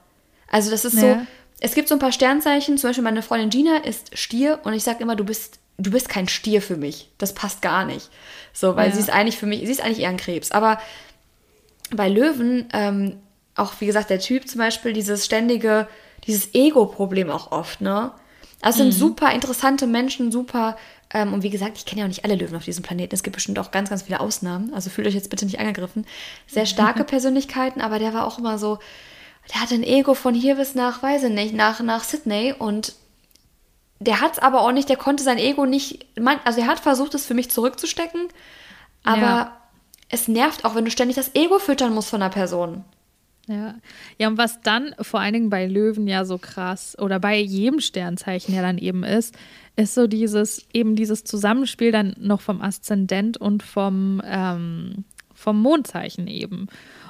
Also das ist ja. so, es gibt so ein paar Sternzeichen, zum Beispiel meine Freundin Gina ist Stier und ich sage immer, du bist, du bist kein Stier für mich. Das passt gar nicht. So, weil ja. sie ist eigentlich für mich, sie ist eigentlich eher ein Krebs. Aber bei Löwen, ähm, auch wie gesagt, der Typ zum Beispiel, dieses ständige, dieses Ego-Problem auch oft, ne? Also sind mhm. super interessante Menschen, super ähm, und wie gesagt, ich kenne ja auch nicht alle Löwen auf diesem Planeten. Es gibt bestimmt auch ganz, ganz viele Ausnahmen. Also fühlt euch jetzt bitte nicht angegriffen. Sehr starke Persönlichkeiten, aber der war auch immer so, der hatte ein Ego von hier bis nach, weiß ich nicht, nach, nach Sydney und der hat es aber auch nicht, der konnte sein Ego nicht, also er hat versucht, es für mich zurückzustecken, aber ja. es nervt auch, wenn du ständig das Ego füttern musst von einer Person. Ja. ja, und was dann vor allen Dingen bei Löwen ja so krass oder bei jedem Sternzeichen ja dann eben ist, ist so dieses, eben dieses Zusammenspiel dann noch vom Aszendent und vom, ähm, vom Mondzeichen eben.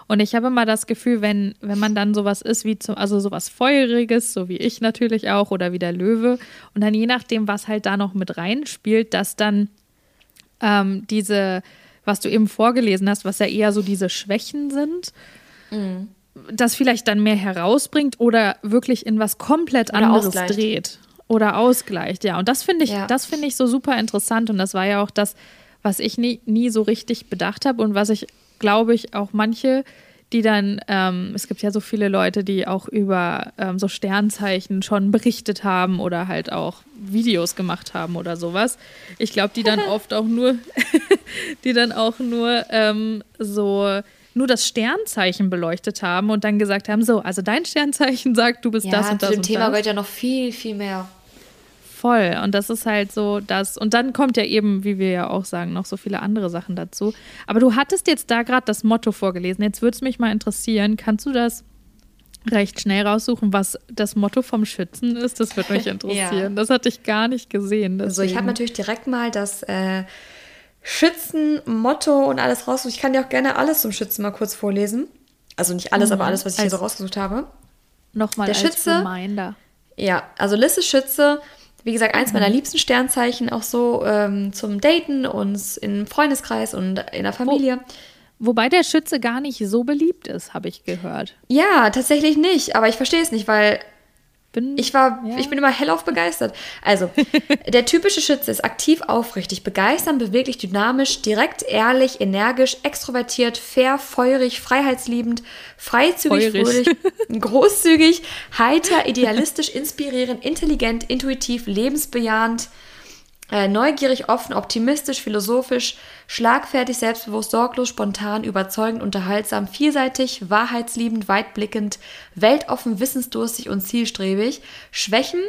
Und ich habe immer das Gefühl, wenn, wenn man dann sowas ist wie zum, also sowas Feuriges, so wie ich natürlich auch, oder wie der Löwe, und dann je nachdem, was halt da noch mit reinspielt, dass dann ähm, diese, was du eben vorgelesen hast, was ja eher so diese Schwächen sind, mhm das vielleicht dann mehr herausbringt oder wirklich in was komplett oder anderes ausgleicht. dreht oder ausgleicht. Ja, und das finde ich, ja. das finde ich so super interessant und das war ja auch das, was ich nie, nie so richtig bedacht habe und was ich, glaube ich, auch manche, die dann, ähm, es gibt ja so viele Leute, die auch über ähm, so Sternzeichen schon berichtet haben oder halt auch Videos gemacht haben oder sowas. Ich glaube, die dann oft auch nur, die dann auch nur ähm, so nur das Sternzeichen beleuchtet haben und dann gesagt haben, so, also dein Sternzeichen sagt, du bist ja, das und das. Zu dem Thema gehört ja noch viel, viel mehr. Voll. Und das ist halt so das. Und dann kommt ja eben, wie wir ja auch sagen, noch so viele andere Sachen dazu. Aber du hattest jetzt da gerade das Motto vorgelesen. Jetzt würde es mich mal interessieren. Kannst du das recht schnell raussuchen, was das Motto vom Schützen ist? Das würde mich interessieren. ja. Das hatte ich gar nicht gesehen. Deswegen. Also ich habe natürlich direkt mal das äh, Schützen, Motto und alles rausgesucht. Ich kann dir auch gerne alles zum Schützen mal kurz vorlesen. Also nicht alles, mhm. aber alles, was ich als, hier so rausgesucht habe. Nochmal Der als Schütze, Reminder. Ja, also Liz ist Schütze. Wie gesagt, eins mhm. meiner liebsten Sternzeichen, auch so ähm, zum Daten und im Freundeskreis und in der Familie. Wo, wobei der Schütze gar nicht so beliebt ist, habe ich gehört. Ja, tatsächlich nicht. Aber ich verstehe es nicht, weil bin, ich war, ja. ich bin immer hellauf begeistert. Also, der typische Schütze ist aktiv, aufrichtig, begeisternd, beweglich, dynamisch, direkt, ehrlich, energisch, extrovertiert, fair, feurig, freiheitsliebend, freizügig, Feurig. fröhlich, großzügig, heiter, idealistisch, inspirierend, intelligent, intuitiv, lebensbejahend, äh, neugierig, offen, optimistisch, philosophisch, schlagfertig, selbstbewusst, sorglos, spontan, überzeugend, unterhaltsam, vielseitig, wahrheitsliebend, weitblickend, weltoffen, wissensdurstig und zielstrebig. Schwächen,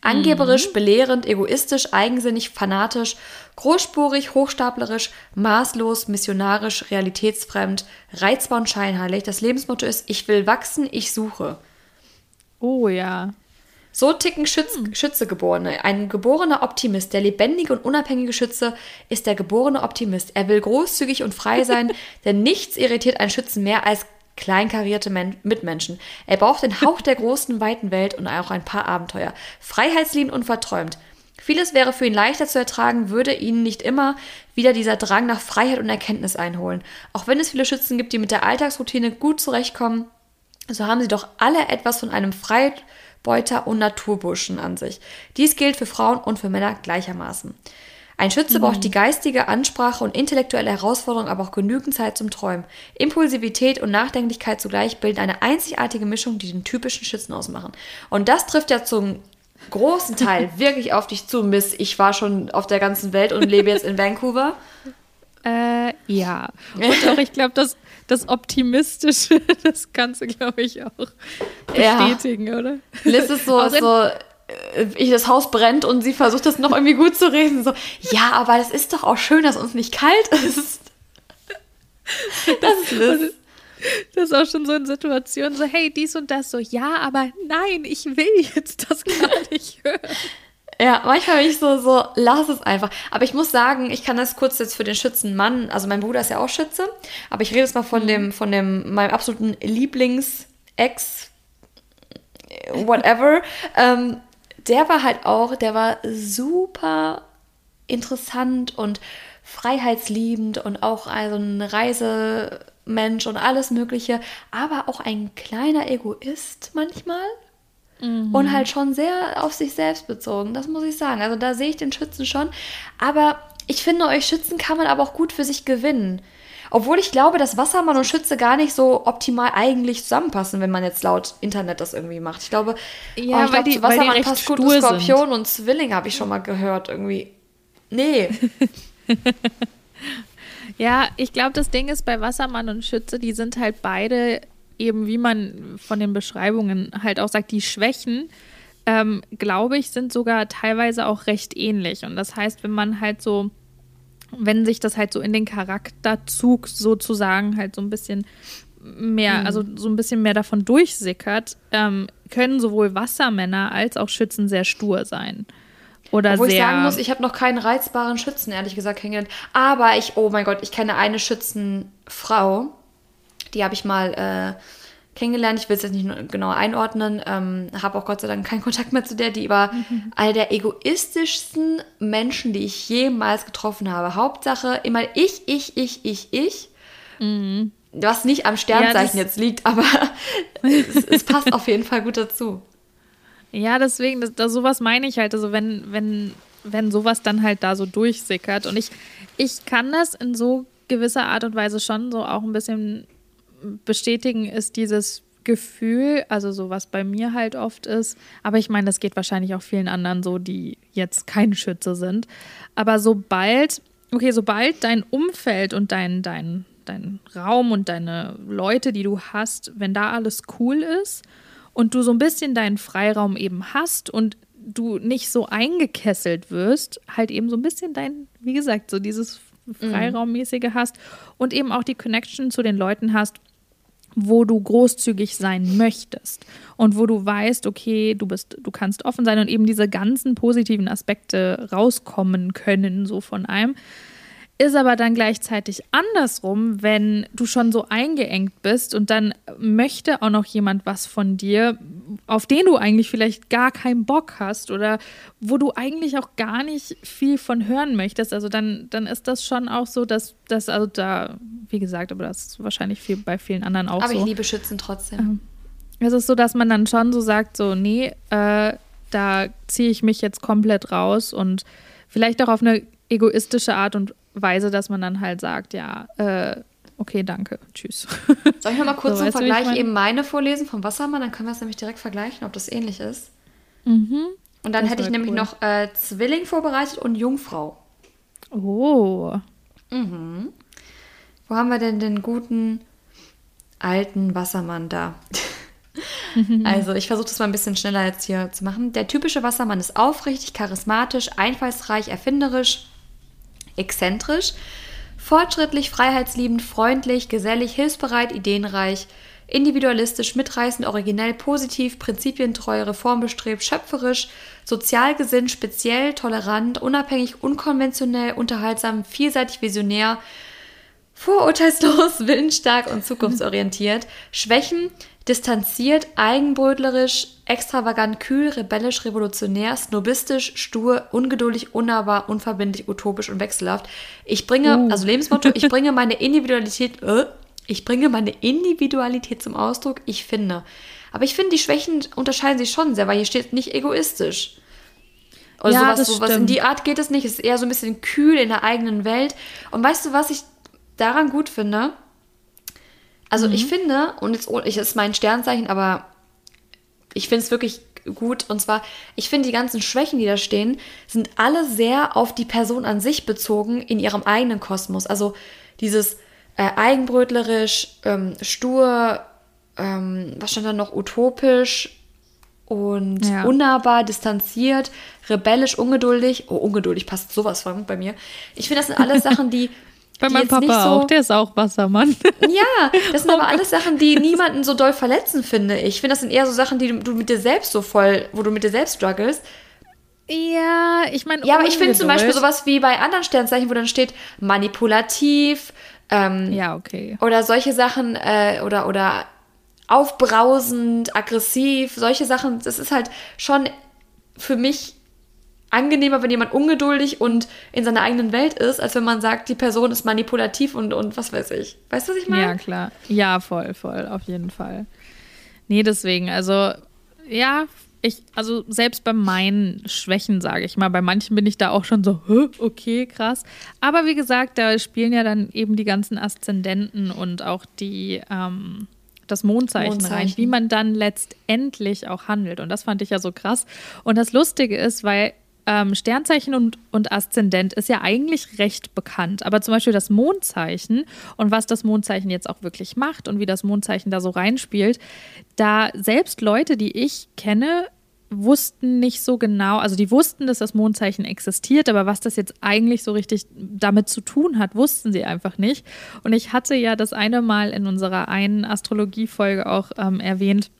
angeberisch, mhm. belehrend, egoistisch, eigensinnig, fanatisch, großspurig, hochstaplerisch, maßlos, missionarisch, realitätsfremd, reizbar und scheinheilig. Das Lebensmotto ist, ich will wachsen, ich suche. Oh ja. So ticken Schütz, hm. Schützegeborene. Ein geborener Optimist, der lebendige und unabhängige Schütze, ist der geborene Optimist. Er will großzügig und frei sein, denn nichts irritiert einen Schützen mehr als kleinkarierte Men Mitmenschen. Er braucht den Hauch der großen, weiten Welt und auch ein paar Abenteuer. Freiheitsliebend und verträumt. Vieles wäre für ihn leichter zu ertragen, würde ihn nicht immer wieder dieser Drang nach Freiheit und Erkenntnis einholen. Auch wenn es viele Schützen gibt, die mit der Alltagsroutine gut zurechtkommen, so haben sie doch alle etwas von einem frei Beuter und Naturburschen an sich. Dies gilt für Frauen und für Männer gleichermaßen. Ein Schütze mhm. braucht die geistige Ansprache und intellektuelle Herausforderung, aber auch genügend Zeit zum Träumen. Impulsivität und Nachdenklichkeit zugleich bilden eine einzigartige Mischung, die den typischen Schützen ausmachen. Und das trifft ja zum großen Teil wirklich auf dich zu, Miss. Ich war schon auf der ganzen Welt und lebe jetzt in Vancouver. Äh, ja. Und auch, ich glaube, das, das Optimistische, das kannst du, glaube ich, auch bestätigen, ja. oder? Liz ist so, so äh, ich, das Haus brennt und sie versucht das noch irgendwie gut zu reden. So, ja, aber das ist doch auch schön, dass uns nicht kalt ist. Das ist Liz. Das ist auch schon so eine Situation, so, hey, dies und das, so, ja, aber nein, ich will jetzt das gar nicht hören. Ja, manchmal bin ich so, so, lass es einfach. Aber ich muss sagen, ich kann das kurz jetzt für den Schützenmann, also mein Bruder ist ja auch Schütze, aber ich rede jetzt mal von mhm. dem, von dem, meinem absoluten Lieblings-Ex, whatever. ähm, der war halt auch, der war super interessant und freiheitsliebend und auch also ein Reisemensch und alles Mögliche, aber auch ein kleiner Egoist manchmal. Mhm. Und halt schon sehr auf sich selbst bezogen, das muss ich sagen. Also da sehe ich den Schützen schon. Aber ich finde, euch Schützen kann man aber auch gut für sich gewinnen. Obwohl ich glaube, dass Wassermann und Schütze gar nicht so optimal eigentlich zusammenpassen, wenn man jetzt laut Internet das irgendwie macht. Ich glaube, ja, oh, ich glaube, Wassermann passt gut zu Skorpion sind. und Zwilling, habe ich schon mal gehört irgendwie. Nee. ja, ich glaube, das Ding ist bei Wassermann und Schütze, die sind halt beide eben, wie man von den Beschreibungen halt auch sagt, die Schwächen, ähm, glaube ich, sind sogar teilweise auch recht ähnlich. Und das heißt, wenn man halt so, wenn sich das halt so in den Charakterzug sozusagen halt so ein bisschen mehr, mhm. also so ein bisschen mehr davon durchsickert, ähm, können sowohl Wassermänner als auch Schützen sehr stur sein. Oder sehr. ich sagen muss, ich habe noch keinen reizbaren Schützen, ehrlich gesagt, kennengelernt. Aber ich, oh mein Gott, ich kenne eine Schützenfrau. Die habe ich mal äh, kennengelernt. Ich will es jetzt nicht genau einordnen. Ähm, habe auch Gott sei Dank keinen Kontakt mehr zu der. Die war mhm. eine der egoistischsten Menschen, die ich jemals getroffen habe. Hauptsache immer ich, ich, ich, ich, ich. Mhm. Was nicht am Sternzeichen ja, jetzt liegt, aber es, es passt auf jeden Fall gut dazu. Ja, deswegen, das, das, sowas meine ich halt. Also wenn, wenn, wenn sowas dann halt da so durchsickert. Und ich, ich kann das in so gewisser Art und Weise schon so auch ein bisschen bestätigen, ist dieses Gefühl, also so was bei mir halt oft ist, aber ich meine, das geht wahrscheinlich auch vielen anderen so, die jetzt kein Schütze sind. Aber sobald, okay, sobald dein Umfeld und dein, dein, dein Raum und deine Leute, die du hast, wenn da alles cool ist und du so ein bisschen deinen Freiraum eben hast und du nicht so eingekesselt wirst, halt eben so ein bisschen dein, wie gesagt, so dieses mhm. Freiraummäßige hast und eben auch die Connection zu den Leuten hast, wo du großzügig sein möchtest und wo du weißt, okay, du bist, du kannst offen sein und eben diese ganzen positiven Aspekte rauskommen können, so von einem, ist aber dann gleichzeitig andersrum, wenn du schon so eingeengt bist und dann möchte auch noch jemand was von dir, auf den du eigentlich vielleicht gar keinen Bock hast oder wo du eigentlich auch gar nicht viel von hören möchtest. Also dann, dann ist das schon auch so, dass das, also da, wie gesagt, aber das ist wahrscheinlich viel, bei vielen anderen auch aber so. Aber ich liebe Schützen trotzdem. Ähm, es ist so, dass man dann schon so sagt, so, nee, äh, da ziehe ich mich jetzt komplett raus und vielleicht auch auf eine egoistische Art und Weise, dass man dann halt sagt, ja, äh, okay, danke, tschüss. Soll ich noch mal kurz so, zum Vergleich eben meine vorlesen vom Wassermann? Dann können wir es nämlich direkt vergleichen, ob das ähnlich ist. Mhm. Und dann das hätte ich nämlich cool. noch äh, Zwilling vorbereitet und Jungfrau. Oh. Mhm. Wo haben wir denn den guten alten Wassermann da? also, ich versuche das mal ein bisschen schneller jetzt hier zu machen. Der typische Wassermann ist aufrichtig, charismatisch, einfallsreich, erfinderisch, exzentrisch, fortschrittlich, freiheitsliebend, freundlich, gesellig, hilfsbereit, ideenreich, individualistisch, mitreißend, originell, positiv, prinzipientreu, reformbestrebt, schöpferisch, sozial gesinnt, speziell, tolerant, unabhängig, unkonventionell, unterhaltsam, vielseitig, visionär, vorurteilslos, willensstark und zukunftsorientiert. Schwächen, distanziert, eigenbrötlerisch, extravagant, kühl, rebellisch, revolutionär, snobistisch, stur, ungeduldig, unnahbar, unverbindlich, utopisch und wechselhaft. Ich bringe, uh. also Lebensmotto, ich bringe meine Individualität, äh, ich bringe meine Individualität zum Ausdruck, ich finde. Aber ich finde, die Schwächen unterscheiden sich schon sehr, weil hier steht nicht egoistisch. Oder ja, sowas, sowas in die Art geht es nicht. Es ist eher so ein bisschen kühl in der eigenen Welt. Und weißt du, was ich daran gut finde? Also mhm. ich finde, und jetzt ich ist mein Sternzeichen, aber ich finde es wirklich gut. Und zwar, ich finde die ganzen Schwächen, die da stehen, sind alle sehr auf die Person an sich bezogen in ihrem eigenen Kosmos. Also dieses äh, eigenbrötlerisch, ähm, stur, ähm, was stand da noch, utopisch und ja. unnahbar, distanziert, rebellisch, ungeduldig. Oh, ungeduldig passt sowas von bei mir. Ich finde, das sind alles Sachen, die bei meinem Papa so, auch, der ist auch Wassermann. Ja, das sind oh aber alles Sachen, die niemanden so doll verletzen, finde ich. Ich finde, das sind eher so Sachen, die du mit dir selbst so voll, wo du mit dir selbst struggles. Ja, ich meine. Ja, aber ich finde zum Beispiel sowas wie bei anderen Sternzeichen, wo dann steht manipulativ. Ähm, ja, okay. Oder solche Sachen, äh, oder, oder aufbrausend, aggressiv, solche Sachen, das ist halt schon für mich angenehmer, wenn jemand ungeduldig und in seiner eigenen Welt ist, als wenn man sagt, die Person ist manipulativ und, und was weiß ich. Weißt du, was ich meine? Ja, klar. Ja, voll, voll, auf jeden Fall. Nee, deswegen, also ja, ich, also selbst bei meinen Schwächen, sage ich mal, bei manchen bin ich da auch schon so, okay, krass. Aber wie gesagt, da spielen ja dann eben die ganzen Aszendenten und auch die, ähm, das Mondzeichen, Mondzeichen, rein, wie man dann letztendlich auch handelt. Und das fand ich ja so krass. Und das Lustige ist, weil ähm, Sternzeichen und, und Aszendent ist ja eigentlich recht bekannt. Aber zum Beispiel das Mondzeichen und was das Mondzeichen jetzt auch wirklich macht und wie das Mondzeichen da so reinspielt, da selbst Leute, die ich kenne, wussten nicht so genau, also die wussten, dass das Mondzeichen existiert, aber was das jetzt eigentlich so richtig damit zu tun hat, wussten sie einfach nicht. Und ich hatte ja das eine Mal in unserer einen Astrologiefolge auch ähm, erwähnt,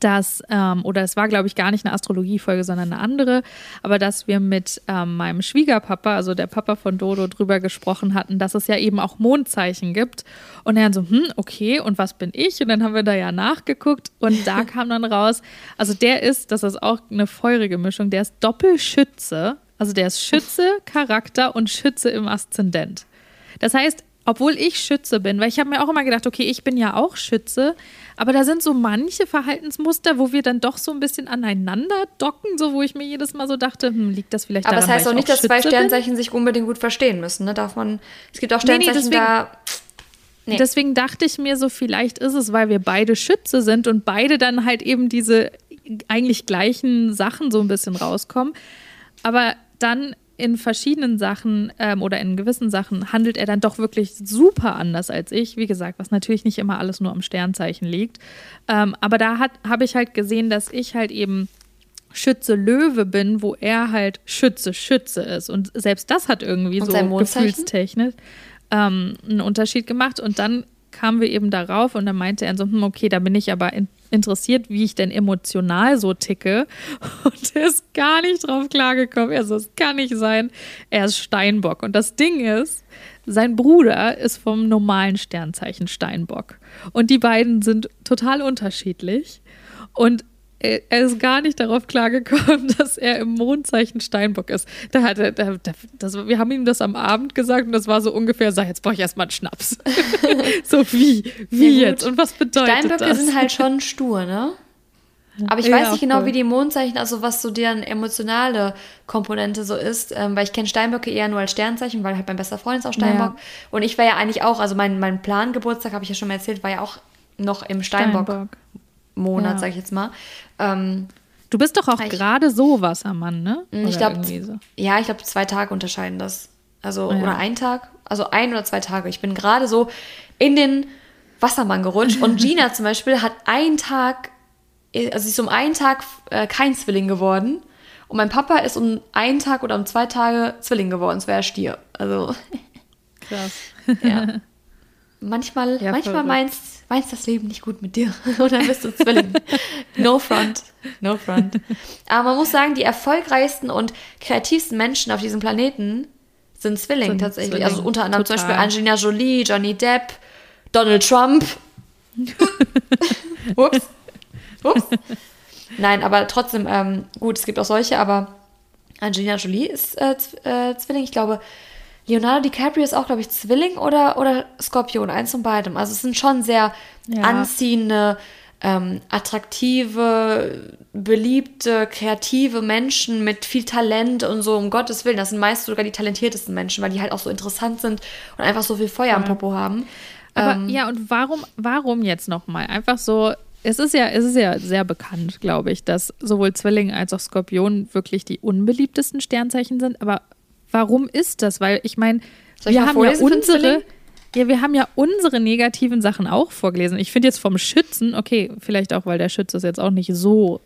dass, ähm, oder es war, glaube ich, gar nicht eine Astrologiefolge, sondern eine andere, aber dass wir mit ähm, meinem Schwiegerpapa, also der Papa von Dodo, drüber gesprochen hatten, dass es ja eben auch Mondzeichen gibt. Und er dann so, hm, okay, und was bin ich? Und dann haben wir da ja nachgeguckt und da kam dann raus, also der ist, das ist auch eine feurige Mischung, der ist Doppelschütze, also der ist Schütze, Charakter und Schütze im Aszendent. Das heißt, obwohl ich Schütze bin, weil ich habe mir auch immer gedacht, okay, ich bin ja auch Schütze, aber da sind so manche Verhaltensmuster, wo wir dann doch so ein bisschen aneinander docken, so wo ich mir jedes Mal so dachte, hm, liegt das vielleicht aber daran, Aber das heißt auch nicht, dass zwei Sternzeichen bin? sich unbedingt gut verstehen müssen, ne? Darf man, es gibt auch Sternzeichen nee, nee, deswegen, da... Nee. Deswegen dachte ich mir so, vielleicht ist es, weil wir beide Schütze sind und beide dann halt eben diese eigentlich gleichen Sachen so ein bisschen rauskommen. Aber dann in verschiedenen Sachen ähm, oder in gewissen Sachen handelt er dann doch wirklich super anders als ich. Wie gesagt, was natürlich nicht immer alles nur am Sternzeichen liegt. Ähm, aber da habe ich halt gesehen, dass ich halt eben Schütze Löwe bin, wo er halt Schütze Schütze ist. Und selbst das hat irgendwie Und so gefühlstechnisch ähm, einen Unterschied gemacht. Und dann kamen wir eben darauf und dann meinte er so, hm, okay, da bin ich aber in, interessiert, wie ich denn emotional so ticke. Und er ist gar nicht drauf klargekommen. Er so, es kann nicht sein. Er ist Steinbock. Und das Ding ist, sein Bruder ist vom normalen Sternzeichen Steinbock. Und die beiden sind total unterschiedlich. Und er ist gar nicht darauf klargekommen, dass er im Mondzeichen Steinbock ist. Da hat er, da, das, wir haben ihm das am Abend gesagt und das war so ungefähr, sag, jetzt brauche ich erstmal einen Schnaps. so wie, wie ja, jetzt und was bedeutet Steinböcke das? sind halt schon stur, ne? Aber ich weiß ja, nicht genau, voll. wie die Mondzeichen, also was so deren emotionale Komponente so ist, ähm, weil ich kenne Steinböcke eher nur als Sternzeichen, weil halt mein bester Freund ist auch Steinbock. Ja. Und ich war ja eigentlich auch, also mein, mein Plan-Geburtstag, habe ich ja schon mal erzählt, war ja auch noch im Steinbock. Steinbock. Monat, ja. sag ich jetzt mal. Ähm, du bist doch auch gerade so Wassermann, ne? Mm, oder ich glaube, so. ja, ich glaube, zwei Tage unterscheiden das. Also, ja. oder ein Tag, also ein oder zwei Tage. Ich bin gerade so in den Wassermann gerutscht und Gina zum Beispiel hat einen Tag, also sie ist um einen Tag äh, kein Zwilling geworden. Und mein Papa ist um einen Tag oder um zwei Tage Zwilling geworden. Es wäre Stier. Also. Krass. ja. Manchmal, ja, manchmal meinst meinst das Leben nicht gut mit dir und dann bist du Zwilling. no front, no front. Aber man muss sagen, die erfolgreichsten und kreativsten Menschen auf diesem Planeten sind Zwilling sind tatsächlich. Zwilling. Also unter anderem Total. zum Beispiel Angelina Jolie, Johnny Depp, Donald Trump. Ups. Ups. Nein, aber trotzdem, ähm, gut, es gibt auch solche, aber Angelina Jolie ist äh, äh, Zwilling. Ich glaube, Leonardo DiCaprio ist auch, glaube ich, Zwilling oder, oder Skorpion, eins von beidem. Also es sind schon sehr ja. anziehende, ähm, attraktive, beliebte, kreative Menschen mit viel Talent und so, um Gottes Willen. Das sind meist sogar die talentiertesten Menschen, weil die halt auch so interessant sind und einfach so viel Feuer ja. am Popo haben. Aber ähm, ja, und warum, warum jetzt nochmal? Einfach so, es ist ja, es ist ja sehr bekannt, glaube ich, dass sowohl Zwilling als auch Skorpion wirklich die unbeliebtesten Sternzeichen sind. Aber warum ist das? Weil ich meine, wir haben ja unsere. Ja, wir haben ja unsere negativen Sachen auch vorgelesen. Ich finde jetzt vom Schützen, okay, vielleicht auch, weil der Schütze ist jetzt auch nicht so,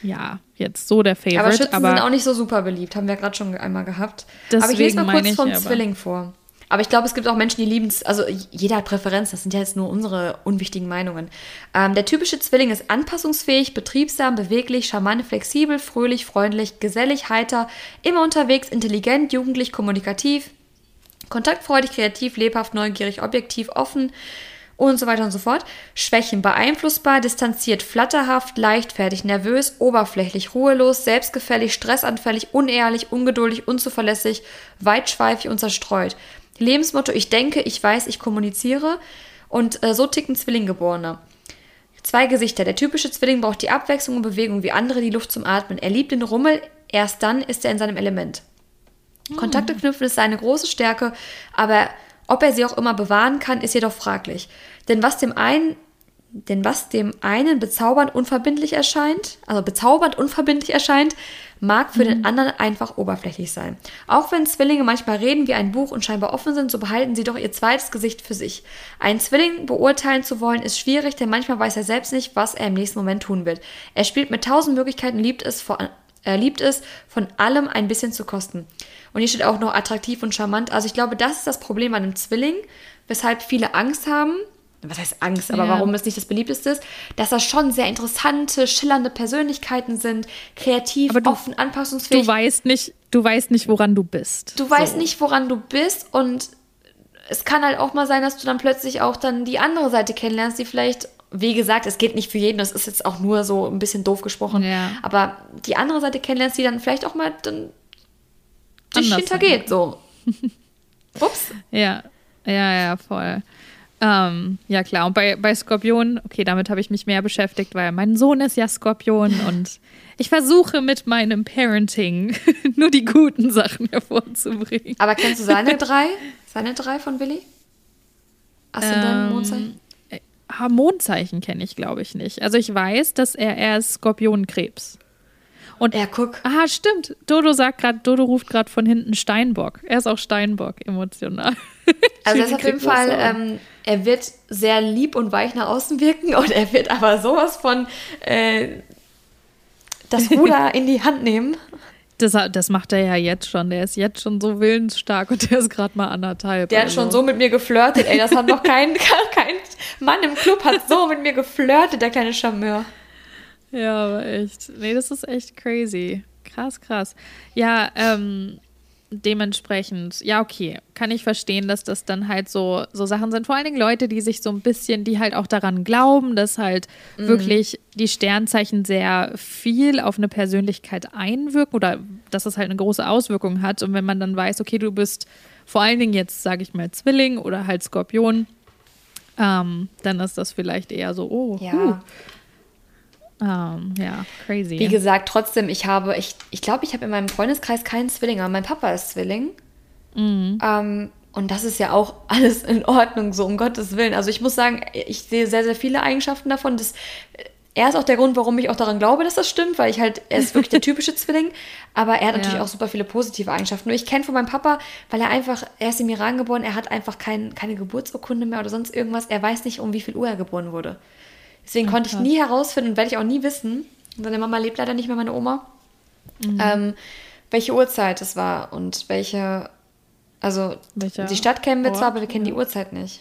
ja, jetzt so der Favorite. Aber Schützen aber sind auch nicht so super beliebt, haben wir gerade schon einmal gehabt. aber ich lese mal kurz vom Zwilling vor. Aber ich glaube, es gibt auch Menschen, die lieben es. Also jeder hat Präferenz. Das sind ja jetzt nur unsere unwichtigen Meinungen. Ähm, der typische Zwilling ist anpassungsfähig, betriebsam, beweglich, charmant, flexibel, fröhlich, freundlich, gesellig, heiter, immer unterwegs, intelligent, jugendlich, kommunikativ, kontaktfreudig, kreativ, lebhaft, neugierig, objektiv, offen und so weiter und so fort. Schwächen beeinflussbar, distanziert, flatterhaft, leichtfertig, nervös, oberflächlich, ruhelos, selbstgefällig, stressanfällig, unehrlich, ungeduldig, unzuverlässig, weitschweifig und zerstreut. Lebensmotto, ich denke, ich weiß, ich kommuniziere. Und äh, so ticken Zwillinggeborene. Zwei Gesichter. Der typische Zwilling braucht die Abwechslung und Bewegung wie andere die Luft zum Atmen. Er liebt den Rummel, erst dann ist er in seinem Element. Mhm. Kontakte knüpfen ist seine große Stärke, aber ob er sie auch immer bewahren kann, ist jedoch fraglich. Denn was dem einen denn was dem einen bezaubernd unverbindlich erscheint, also bezaubernd unverbindlich erscheint, mag für mhm. den anderen einfach oberflächlich sein. Auch wenn Zwillinge manchmal reden wie ein Buch und scheinbar offen sind, so behalten sie doch ihr zweites Gesicht für sich. Einen Zwilling beurteilen zu wollen ist schwierig, denn manchmal weiß er selbst nicht, was er im nächsten Moment tun wird. Er spielt mit tausend Möglichkeiten, liebt es, vor, er liebt es, von allem ein bisschen zu kosten. Und hier steht auch noch attraktiv und charmant. Also ich glaube, das ist das Problem an einem Zwilling, weshalb viele Angst haben, was heißt Angst, aber ja. warum es nicht das beliebteste ist, dass das schon sehr interessante, schillernde Persönlichkeiten sind, kreativ, du, offen, anpassungsfähig. Du weißt nicht, du weißt nicht, woran du bist. Du weißt nicht, woran du bist und es kann halt auch mal sein, dass du dann plötzlich auch dann die andere Seite kennenlernst, die vielleicht wie gesagt, es geht nicht für jeden, das ist jetzt auch nur so ein bisschen doof gesprochen, ja. aber die andere Seite kennenlernst, die dann vielleicht auch mal dann dich hintergeht, so. Ups. Ja, ja, ja, voll. Ähm, ja, klar. Und bei, bei Skorpion, okay, damit habe ich mich mehr beschäftigt, weil mein Sohn ist ja Skorpion und ich versuche mit meinem Parenting nur die guten Sachen hervorzubringen. Aber kennst du seine drei? Seine drei von Willi? Hast du ähm, dein Mondzeichen? Äh, Mondzeichen kenne ich, glaube ich, nicht. Also ich weiß, dass er, er ist Skorpionkrebs. Und ja, guck. Ah, stimmt. Dodo sagt gerade, Dodo ruft gerade von hinten Steinbock. Er ist auch Steinbock emotional. Also das ist auf jeden Fall, ähm, er wird sehr lieb und weich nach außen wirken und er wird aber sowas von äh, das Ruder in die Hand nehmen. Das, das macht er ja jetzt schon. Der ist jetzt schon so willensstark und der ist gerade mal anderthalb. Der also. hat schon so mit mir geflirtet. Ey, das hat noch kein, kein Mann im Club hat so mit mir geflirtet, der kleine Charmeur. Ja, aber echt. Nee, das ist echt crazy. Krass, krass. Ja, ähm, dementsprechend, ja, okay, kann ich verstehen, dass das dann halt so, so Sachen sind. Vor allen Dingen Leute, die sich so ein bisschen, die halt auch daran glauben, dass halt mhm. wirklich die Sternzeichen sehr viel auf eine Persönlichkeit einwirken oder dass das halt eine große Auswirkung hat. Und wenn man dann weiß, okay, du bist vor allen Dingen jetzt, sage ich mal, Zwilling oder halt Skorpion, ähm, dann ist das vielleicht eher so, oh, ja. Huh, um, ja, crazy. Wie gesagt, trotzdem, ich habe, ich glaube, ich, glaub, ich habe in meinem Freundeskreis keinen Zwilling, aber mein Papa ist Zwilling. Mhm. Ähm, und das ist ja auch alles in Ordnung, so um Gottes Willen. Also ich muss sagen, ich sehe sehr, sehr viele Eigenschaften davon. Das, er ist auch der Grund, warum ich auch daran glaube, dass das stimmt, weil ich halt, er ist wirklich der typische Zwilling, aber er hat natürlich ja. auch super viele positive Eigenschaften. Nur ich kenne von meinem Papa, weil er einfach, er ist im Iran geboren, er hat einfach kein, keine Geburtsurkunde mehr oder sonst irgendwas. Er weiß nicht, um wie viel Uhr er geboren wurde. Deswegen konnte ich nie herausfinden und werde ich auch nie wissen. Seine Mama lebt leider nicht mehr, meine Oma. Mhm. Ähm, welche Uhrzeit es war und welche, also Welcher die Stadt kennen wir Ort? zwar, aber wir kennen ja. die Uhrzeit nicht.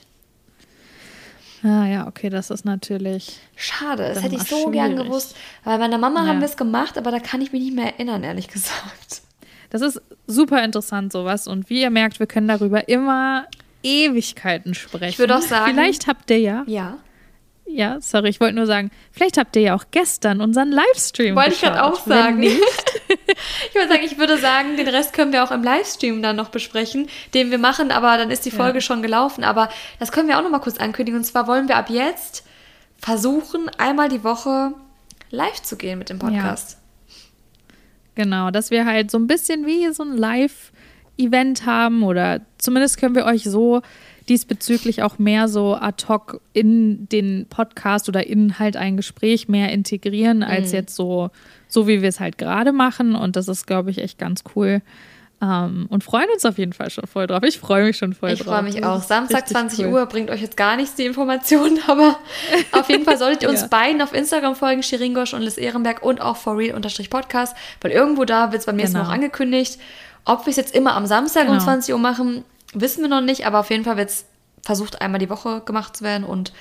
Ah ja, okay, das ist natürlich. Schade, das hätte ich so schwierig. gern gewusst. Weil meiner Mama ja. haben wir es gemacht, aber da kann ich mich nicht mehr erinnern, ehrlich gesagt. Das ist super interessant, sowas. Und wie ihr merkt, wir können darüber immer Ewigkeiten sprechen. Ich würde auch sagen. Vielleicht habt ihr ja. Ja. Ja, sorry, ich wollte nur sagen, vielleicht habt ihr ja auch gestern unseren Livestream Wollte ich gerade auch sagen. ich würde sagen, ich würde sagen, den Rest können wir auch im Livestream dann noch besprechen, den wir machen, aber dann ist die Folge ja. schon gelaufen. Aber das können wir auch noch mal kurz ankündigen. Und zwar wollen wir ab jetzt versuchen, einmal die Woche live zu gehen mit dem Podcast. Ja. Genau, dass wir halt so ein bisschen wie so ein Live-Event haben oder zumindest können wir euch so diesbezüglich auch mehr so ad hoc in den Podcast oder in halt ein Gespräch mehr integrieren, als mhm. jetzt so, so wie wir es halt gerade machen. Und das ist, glaube ich, echt ganz cool. Um, ähm, und freuen uns auf jeden Fall schon voll drauf. Ich freue mich schon voll ich drauf. Ich freue mich auch. Samstag 20 cool. Uhr bringt euch jetzt gar nichts die Informationen, aber auf jeden Fall solltet ihr uns ja. beiden auf Instagram folgen, Shirin Gosch und Liz Ehrenberg und auch for real-podcast, weil irgendwo da wird es beim nächsten genau. Mal auch angekündigt. Ob wir es jetzt immer am Samstag genau. um 20 Uhr machen, Wissen wir noch nicht, aber auf jeden Fall wird es versucht, einmal die Woche gemacht zu werden. Und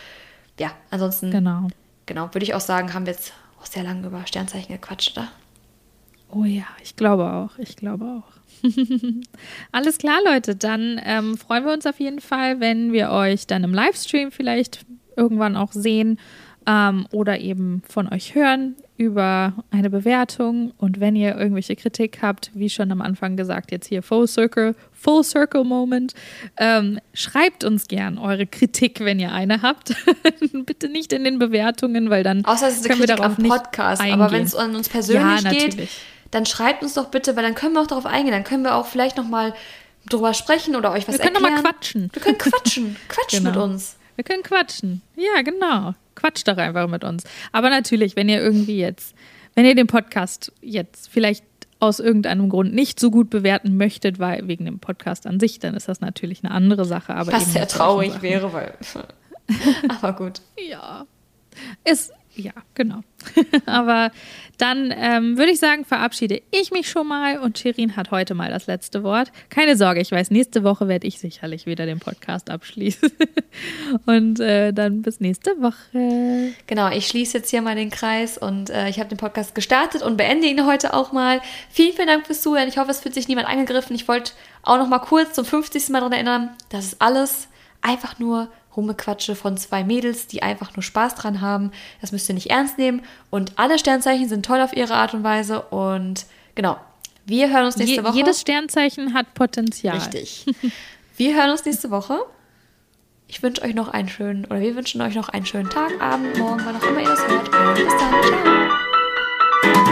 ja, ansonsten, genau, genau würde ich auch sagen, haben wir jetzt auch sehr lange über Sternzeichen gequatscht, oder? Oh ja, ich glaube auch. Ich glaube auch. Alles klar, Leute. Dann ähm, freuen wir uns auf jeden Fall, wenn wir euch dann im Livestream vielleicht irgendwann auch sehen ähm, oder eben von euch hören über eine Bewertung. Und wenn ihr irgendwelche Kritik habt, wie schon am Anfang gesagt, jetzt hier Full Circle, Full Circle Moment, ähm, schreibt uns gern eure Kritik, wenn ihr eine habt. Bitte nicht in den Bewertungen, weil dann Außer es ist können Kritik wir darauf am nicht Podcast. eingehen. Aber wenn es an uns persönlich Ja, geht, dann schreibt uns doch bitte, weil dann können wir auch darauf eingehen. Dann können wir auch vielleicht noch mal drüber sprechen oder euch was Wir können noch erklären. mal quatschen. Wir können quatschen. Quatschen Genau. mit uns. Wir können quatschen. Ja, genau. Quatscht doch einfach mit uns. Aber natürlich, wenn ihr irgendwie jetzt, wenn ihr den Podcast jetzt vielleicht aus irgendeinem Grund nicht so gut bewerten möchtet, weil wegen dem Podcast an sich, dann ist das natürlich eine andere Sache. Aber Was sehr traurig wäre, weil. Aber gut. Ja. Ist, ja, genau. Aber dann ähm, würde ich sagen, verabschiede ich mich schon mal und Shirin hat heute mal das letzte Wort. Keine Sorge, ich weiß, nächste Woche werde ich sicherlich wieder den Podcast abschließen. und äh, dann bis nächste Woche. Genau, ich schließe jetzt hier mal den Kreis und äh, ich habe den Podcast gestartet und beende ihn heute auch mal. Vielen, vielen Dank fürs Zuhören. Ich hoffe, es fühlt sich niemand angegriffen. Ich wollte auch noch mal kurz zum 50. Mal daran erinnern, das ist alles einfach nur Rummequatsche von zwei Mädels, die einfach nur Spaß dran haben. Das müsst ihr nicht ernst nehmen. Und alle Sternzeichen sind toll auf ihre Art und Weise. Und genau, wir hören uns nächste Je, Woche. jedes Sternzeichen hat Potenzial. Richtig. Wir hören uns nächste Woche. Ich wünsche euch noch einen schönen, oder wir wünschen euch noch einen schönen Tag, Abend, Morgen, wann auch immer ihr das hört. Und bis dann. Ciao.